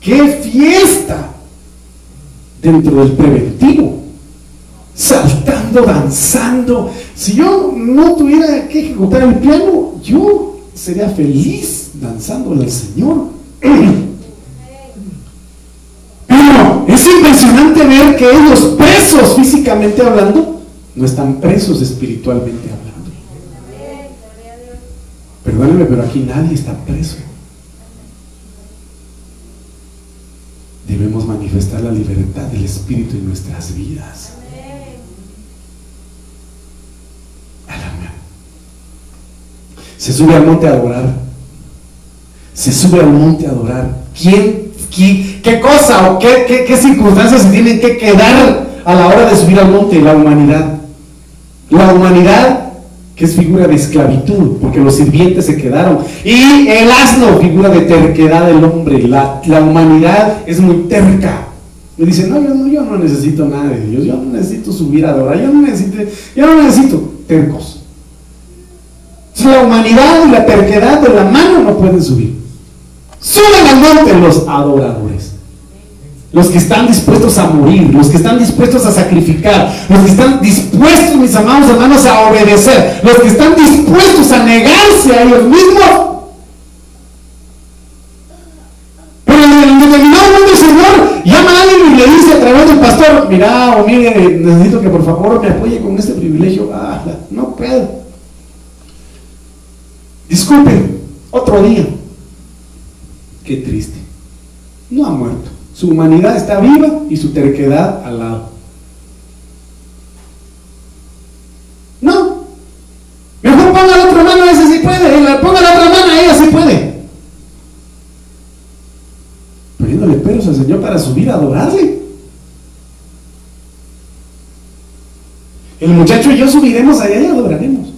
¡Qué fiesta! Dentro del preventivo. Danzando. Si yo no tuviera que ejecutar el piano, yo sería feliz danzando al Señor. Pero es impresionante ver que ellos presos físicamente hablando no están presos espiritualmente hablando. Perdónenme, pero aquí nadie está preso. Debemos manifestar la libertad del Espíritu en nuestras vidas. Se sube al monte a adorar. Se sube al monte a adorar. ¿Quién, qué, cosa o qué, qué, qué circunstancias se tienen que quedar a la hora de subir al monte? La humanidad. La humanidad, que es figura de esclavitud, porque los sirvientes se quedaron. Y el asno, figura de terquedad del hombre. La, humanidad es muy terca. Me dicen, no yo, no, yo no necesito nada de Dios, yo no necesito subir a adorar, yo no necesito, yo no necesito tercos. La humanidad y la terquedad de la mano no pueden subir. Suben al monte los adoradores los que están dispuestos a morir, los que están dispuestos a sacrificar, los que están dispuestos, mis amados hermanos, a obedecer, los que están dispuestos a negarse a ellos mismos. Pero el determinado momento el Señor llama a alguien y le dice través del pastor, mira o mire, necesito que por favor me apoye con este privilegio. Ah, no puedo. Disculpen, otro día. Qué triste. No ha muerto. Su humanidad está viva y su terquedad al lado. No. Mejor ponga la otra mano, ese sí puede. Ponga la otra mano, ella sí puede. Poniéndole pelos al Señor para subir a adorarle. El muchacho y yo subiremos allá y adoraremos.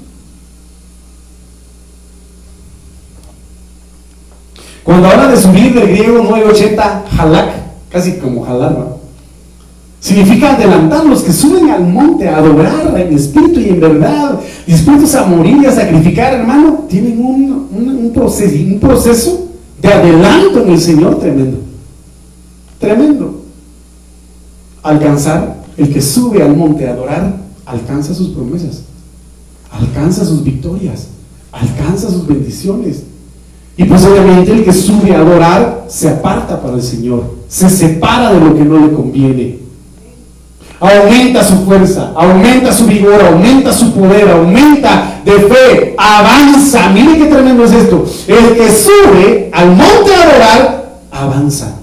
Cuando habla de subir del griego 980, halak, casi como jalar, Significa adelantar los que suben al monte a adorar en espíritu y en verdad, dispuestos a morir y a sacrificar, hermano, tienen un, proceso, un proceso de adelanto en el Señor tremendo. Tremendo. Alcanzar, el que sube al monte a adorar, alcanza sus promesas, alcanza sus victorias, alcanza sus bendiciones. Y pues obviamente el que sube a adorar se aparta para el Señor, se separa de lo que no le conviene. Aumenta su fuerza, aumenta su vigor, aumenta su poder, aumenta de fe, avanza. Mire qué tremendo es esto. El que sube al monte a adorar, avanza.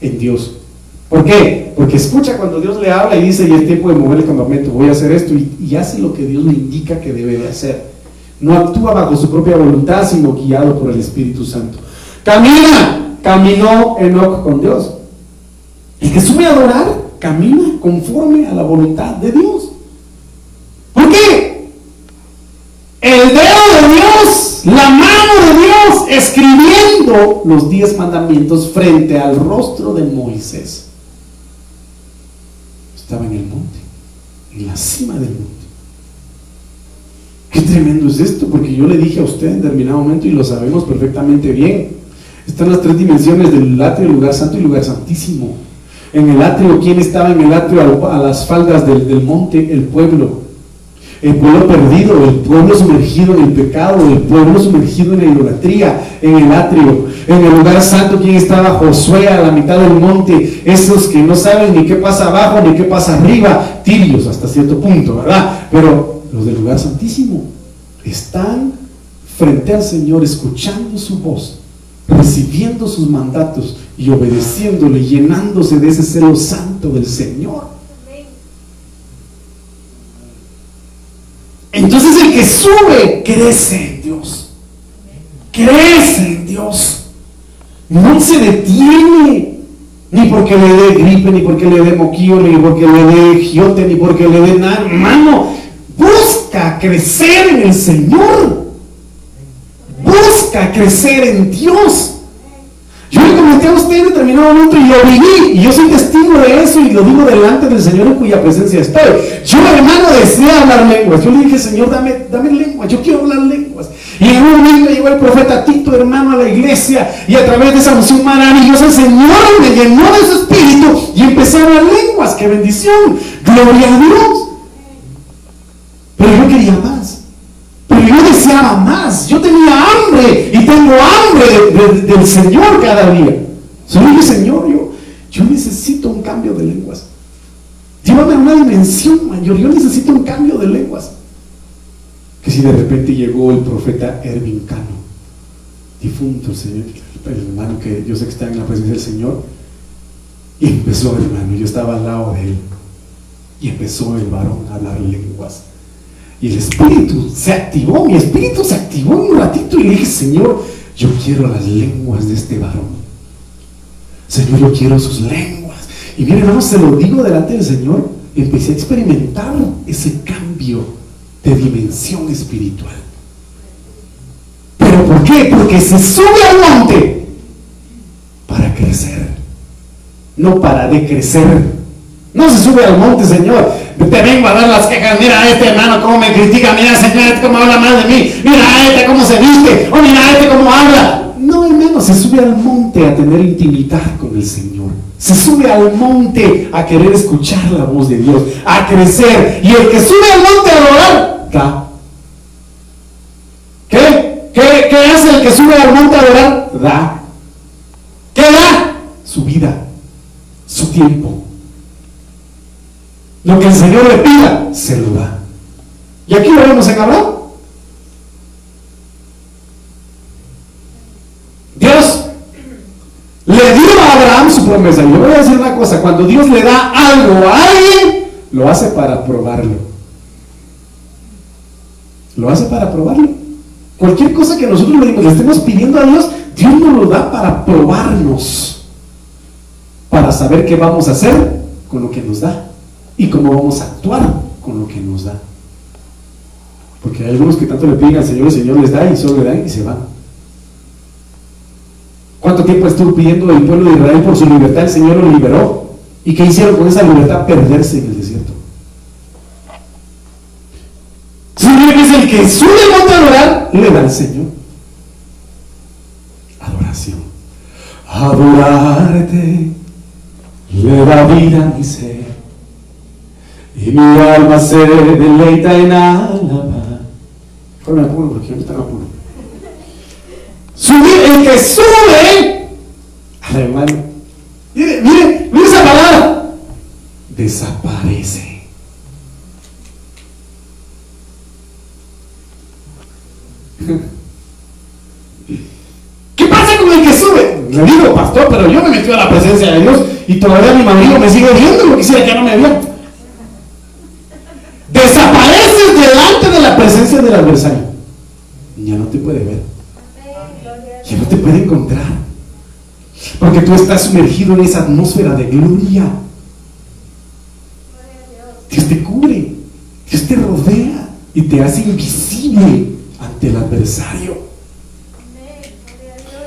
en Dios. ¿Por qué? Porque escucha cuando Dios le habla y dice, y es tiempo de mover el campamento, voy a hacer esto, y, y hace lo que Dios le indica que debe de hacer. No actúa bajo su propia voluntad, sino guiado por el Espíritu Santo. Camina, caminó Enoch con Dios. El que sube a adorar, camina conforme a la voluntad de Dios. ¿Por qué? El dedo de Dios, la mano de Dios, escribiendo los diez mandamientos frente al rostro de Moisés. Estaba en el monte, en la cima del monte. Qué tremendo es esto, porque yo le dije a usted en determinado momento y lo sabemos perfectamente bien. Están las tres dimensiones del atrio, lugar santo y lugar santísimo. En el atrio, ¿quién estaba en el atrio a las faldas del, monte? El pueblo. El pueblo perdido, el pueblo sumergido en el pecado, el pueblo sumergido en la idolatría, en el atrio. En el lugar santo, ¿quién estaba? Josué a la mitad del monte. Esos que no saben ni qué pasa abajo ni qué pasa arriba, tibios hasta cierto punto, ¿verdad? Pero los del lugar santísimo, están frente al Señor escuchando su voz, recibiendo sus mandatos y obedeciéndole, llenándose de ese celo santo del Señor. Entonces el que sube crece en Dios. Crece en Dios. No se detiene. Ni porque le dé gripe, ni porque le dé moquillo, ni porque le dé giote, ni porque le dé nada. Hermano, Busca crecer en el Señor. Busca crecer en Dios. Yo le comenté a usted en determinado momento y lo viví, y yo soy testigo de eso y lo digo delante del Señor en cuya presencia estoy. Yo, hermano, desea hablar lenguas. Yo le dije, Señor, dame, dame lenguas, yo quiero hablar lenguas. Y en un momento llegó el profeta Tito, hermano, a la iglesia, y a través de esa unción maravillosa, el Señor me llenó de su espíritu y empecé a hablar lenguas. ¡Qué bendición! ¡Gloria a Dios! Pero yo quería más. Pero yo deseaba más. Yo tenía hambre y tengo hambre del Señor cada día. Soy dije, Señor, yo, yo necesito un cambio de lenguas. Llévame a una dimensión mayor. Yo necesito un cambio de lenguas. Que si de repente llegó el profeta Erwin Cano, difunto, el Señor, el hermano que yo sé que está en la presencia del Señor, y empezó, hermano, yo estaba al lado de él, y empezó el varón a hablar lenguas. Y el espíritu se activó, mi espíritu se activó un ratito y le dije, Señor, yo quiero las lenguas de este varón. Señor, yo quiero sus lenguas. Y miren, hermano, se lo digo delante del Señor, empecé a experimentar ese cambio de dimensión espiritual. ¿Pero por qué? Porque se sube al monte para crecer, no para decrecer. No se sube al monte, Señor, te vengo a dar las quejas, mira a este hermano cómo me critica, mira señor, este cómo habla mal de mí, mira a este cómo se viste, o mira a este cómo habla. No, hermano, se sube al monte a tener intimidad con el Señor. Se sube al monte a querer escuchar la voz de Dios, a crecer. Y el que sube al monte a adorar, da. ¿Qué? ¿Qué, ¿Qué hace el que sube al monte a adorar? Da. ¿Qué da? Su vida, su tiempo, lo que el Señor le pida, se lo da. Y aquí lo vemos en Abraham. Dios le dio a Abraham su promesa. Yo voy a decir una cosa, cuando Dios le da algo a alguien, lo hace para probarlo. Lo hace para probarlo. Cualquier cosa que nosotros le, estemos pidiendo a Dios, Dios nos lo da para probarnos. Para saber qué vamos a hacer con lo que nos da y cómo vamos a actuar con lo que nos da. Porque hay algunos que tanto le piden al Señor, el Señor les da y solo le dan y se van. ¿Cuánto tiempo estuvo pidiendo el pueblo de Israel por su libertad? El Señor lo liberó. ¿Y qué hicieron con esa libertad? Perderse en el desierto. Señor es el que sube el monte adorar, le da al Señor. Adoración. Adorarte le da vida a mi ser y mi alma se deleita en alabar. Con apuro, porque estaba apuro. Subir, el que sube, al hermano. Mire, mire, mire esa palabra. Desaparece. ¿Qué pasa con el que sube? le digo, pastor, pero yo me metí a la presencia de Dios y todavía mi marido me sigue viendo lo quisiera que no me viera. Desapareces delante del adversario. Ya no te puede ver. Ya no te puede encontrar. Porque tú estás sumergido en esa atmósfera de gloria. Dios te cubre. Dios te rodea y te hace invisible ante el adversario.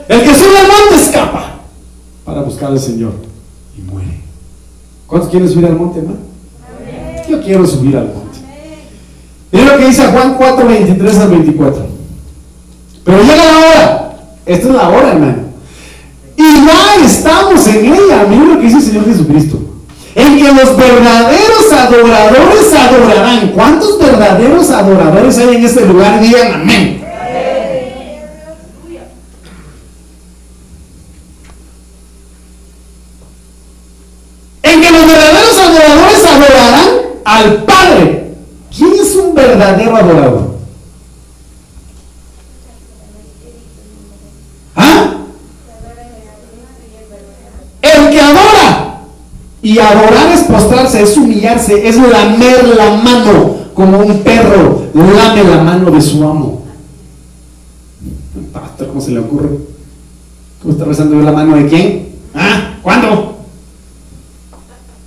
El que sube al monte escapa para buscar al Señor y muere. ¿Cuántos quieren subir al monte, hermano? Yo quiero subir al monte. Mira lo que dice Juan 4, 23 al 24. Pero llega la hora. Esta es la hora, hermano. Y ya estamos en ella. Mira lo que dice el Señor Jesucristo. En que los verdaderos adoradores adorarán. ¿Cuántos verdaderos adoradores hay en este lugar? Digan amén. En que los verdaderos adoradores adorarán al Padre. ¿Quién es verdadero adorador? ¿Ah? El que adora. Y adorar es postrarse, es humillarse, es lamer la mano como un perro lame la mano de su amo. Pastor, ¿cómo se le ocurre? ¿Cómo está rezando la mano de quién? ¿Ah? ¿Cuándo?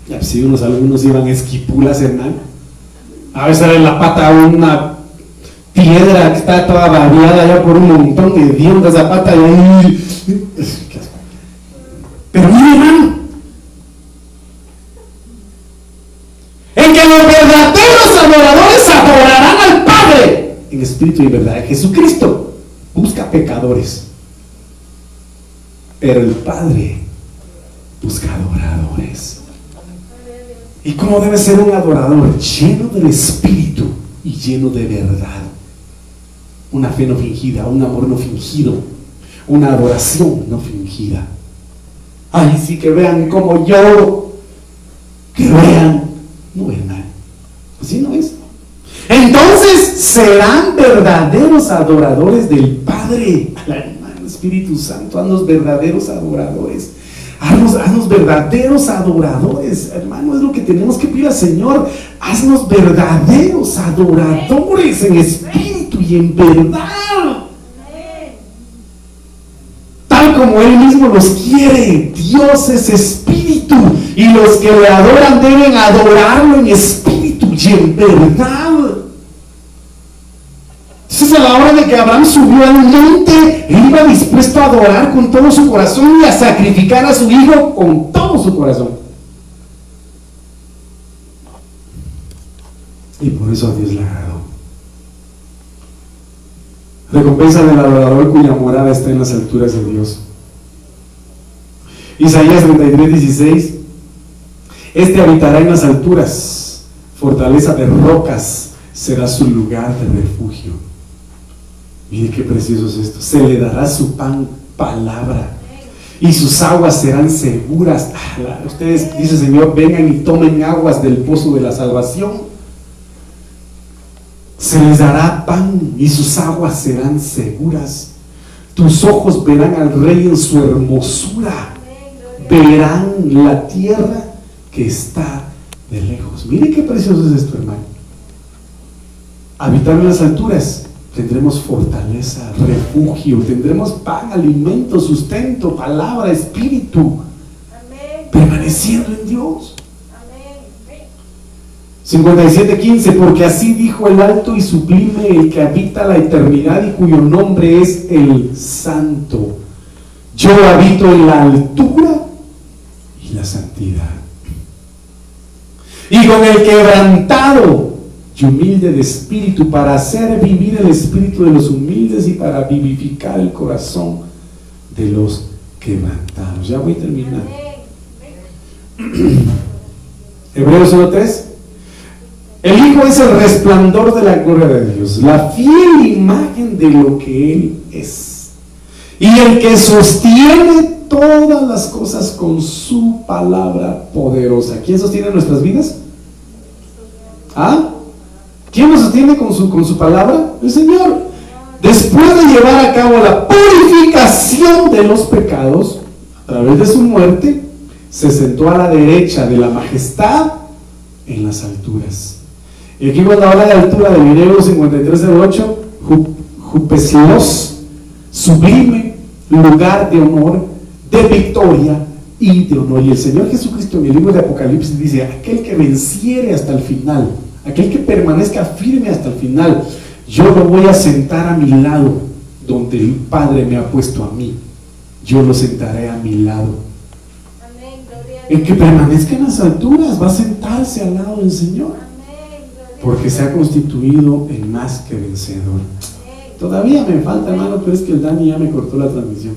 Ya, si unos algunos iban esquipulas, hermano. A veces en la pata una piedra que está toda variada ya por un montón de dientes esa pata y ahí. Pero mire, hermano. En que los verdaderos adoradores adorarán al Padre en espíritu y verdad. Jesucristo busca pecadores. Pero el Padre busca adoradores. ¿Y cómo debe ser un adorador? Lleno del Espíritu y lleno de verdad. Una fe no fingida, un amor no fingido, una adoración no fingida. Ay, sí que vean cómo lloro, que vean. No nada. Así no es. Entonces serán verdaderos adoradores del Padre. Al Espíritu Santo, a los verdaderos adoradores. Haznos, verdaderos adoradores, hermano, es lo que tenemos que pedir al Señor. Haznos verdaderos adoradores en espíritu y en verdad. Tal como Él mismo los quiere. Dios es espíritu y los que le adoran deben adorarlo en espíritu y en verdad. A la hora de que Abraham subió al monte, iba dispuesto a adorar con todo su corazón y a sacrificar a su hijo con todo su corazón. Y por eso a Dios le agradó. Recompensa del adorador cuya morada está en las alturas de Dios. Isaías 33, 16. Este habitará en las alturas, fortaleza de rocas será su lugar de refugio. Mire qué precioso es esto. Se le dará su pan palabra y sus aguas serán seguras. Ustedes, dice Señor, vengan y tomen aguas del pozo de la salvación. Se les dará pan y sus aguas serán seguras. Tus ojos verán al rey en su hermosura. Verán la tierra que está de lejos. Mire qué precioso es esto, hermano. Habitar en las alturas tendremos fortaleza, refugio, tendremos pan, alimento, sustento, palabra, espíritu, permaneciendo en Dios. 57.15, porque así dijo el alto y sublime, el que habita la eternidad y cuyo nombre es el santo. Yo habito en la altura y la santidad. Y con el quebrantado y humilde de espíritu, para hacer vivir el espíritu de los humildes y para vivificar el corazón de los quebrantados. Ya voy a terminar. Hebreos 1.3. El Hijo es el resplandor de la gloria de Dios, la fiel imagen de lo que Él es. Y el que sostiene todas las cosas con su palabra poderosa. ¿Quién sostiene nuestras vidas? ¿Ah? ¿Quién nos sostiene con su, con su palabra? El Señor. después de llevar a cabo la purificación de los pecados, a través de su muerte, se sentó a la derecha de la majestad en las alturas. Y aquí cuando habla de altura del video 5308, Jupesilos, sublime lugar de honor, de victoria y de honor. Y el Señor Jesucristo en el libro de Apocalipsis dice, aquel que venciere hasta el final, aquel que permanezca firme hasta el final, yo lo voy a sentar a mi lado, donde el Padre me ha puesto a mí. Yo lo sentaré a mi lado. El que permanezca en las alturas va a sentarse al lado del Señor. Porque se ha constituido en más que vencedor. Todavía me falta, hermano, pero es que el Dani ya me cortó la transmisión.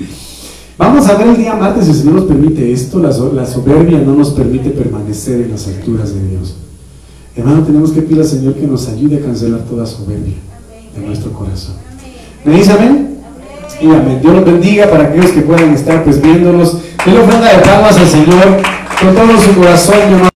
Vamos a ver el día martes, si el Señor nos permite esto, la, soberbia no nos permite permanecer en las alturas de Dios. Hermano, tenemos que pedir al Señor que nos ayude a cancelar toda soberbia de nuestro corazón. ¿Me dice amén? Y amén. Dios los bendiga para aquellos que puedan estar pues viéndonos. la ofrenda de palmas al Señor con todo su corazón.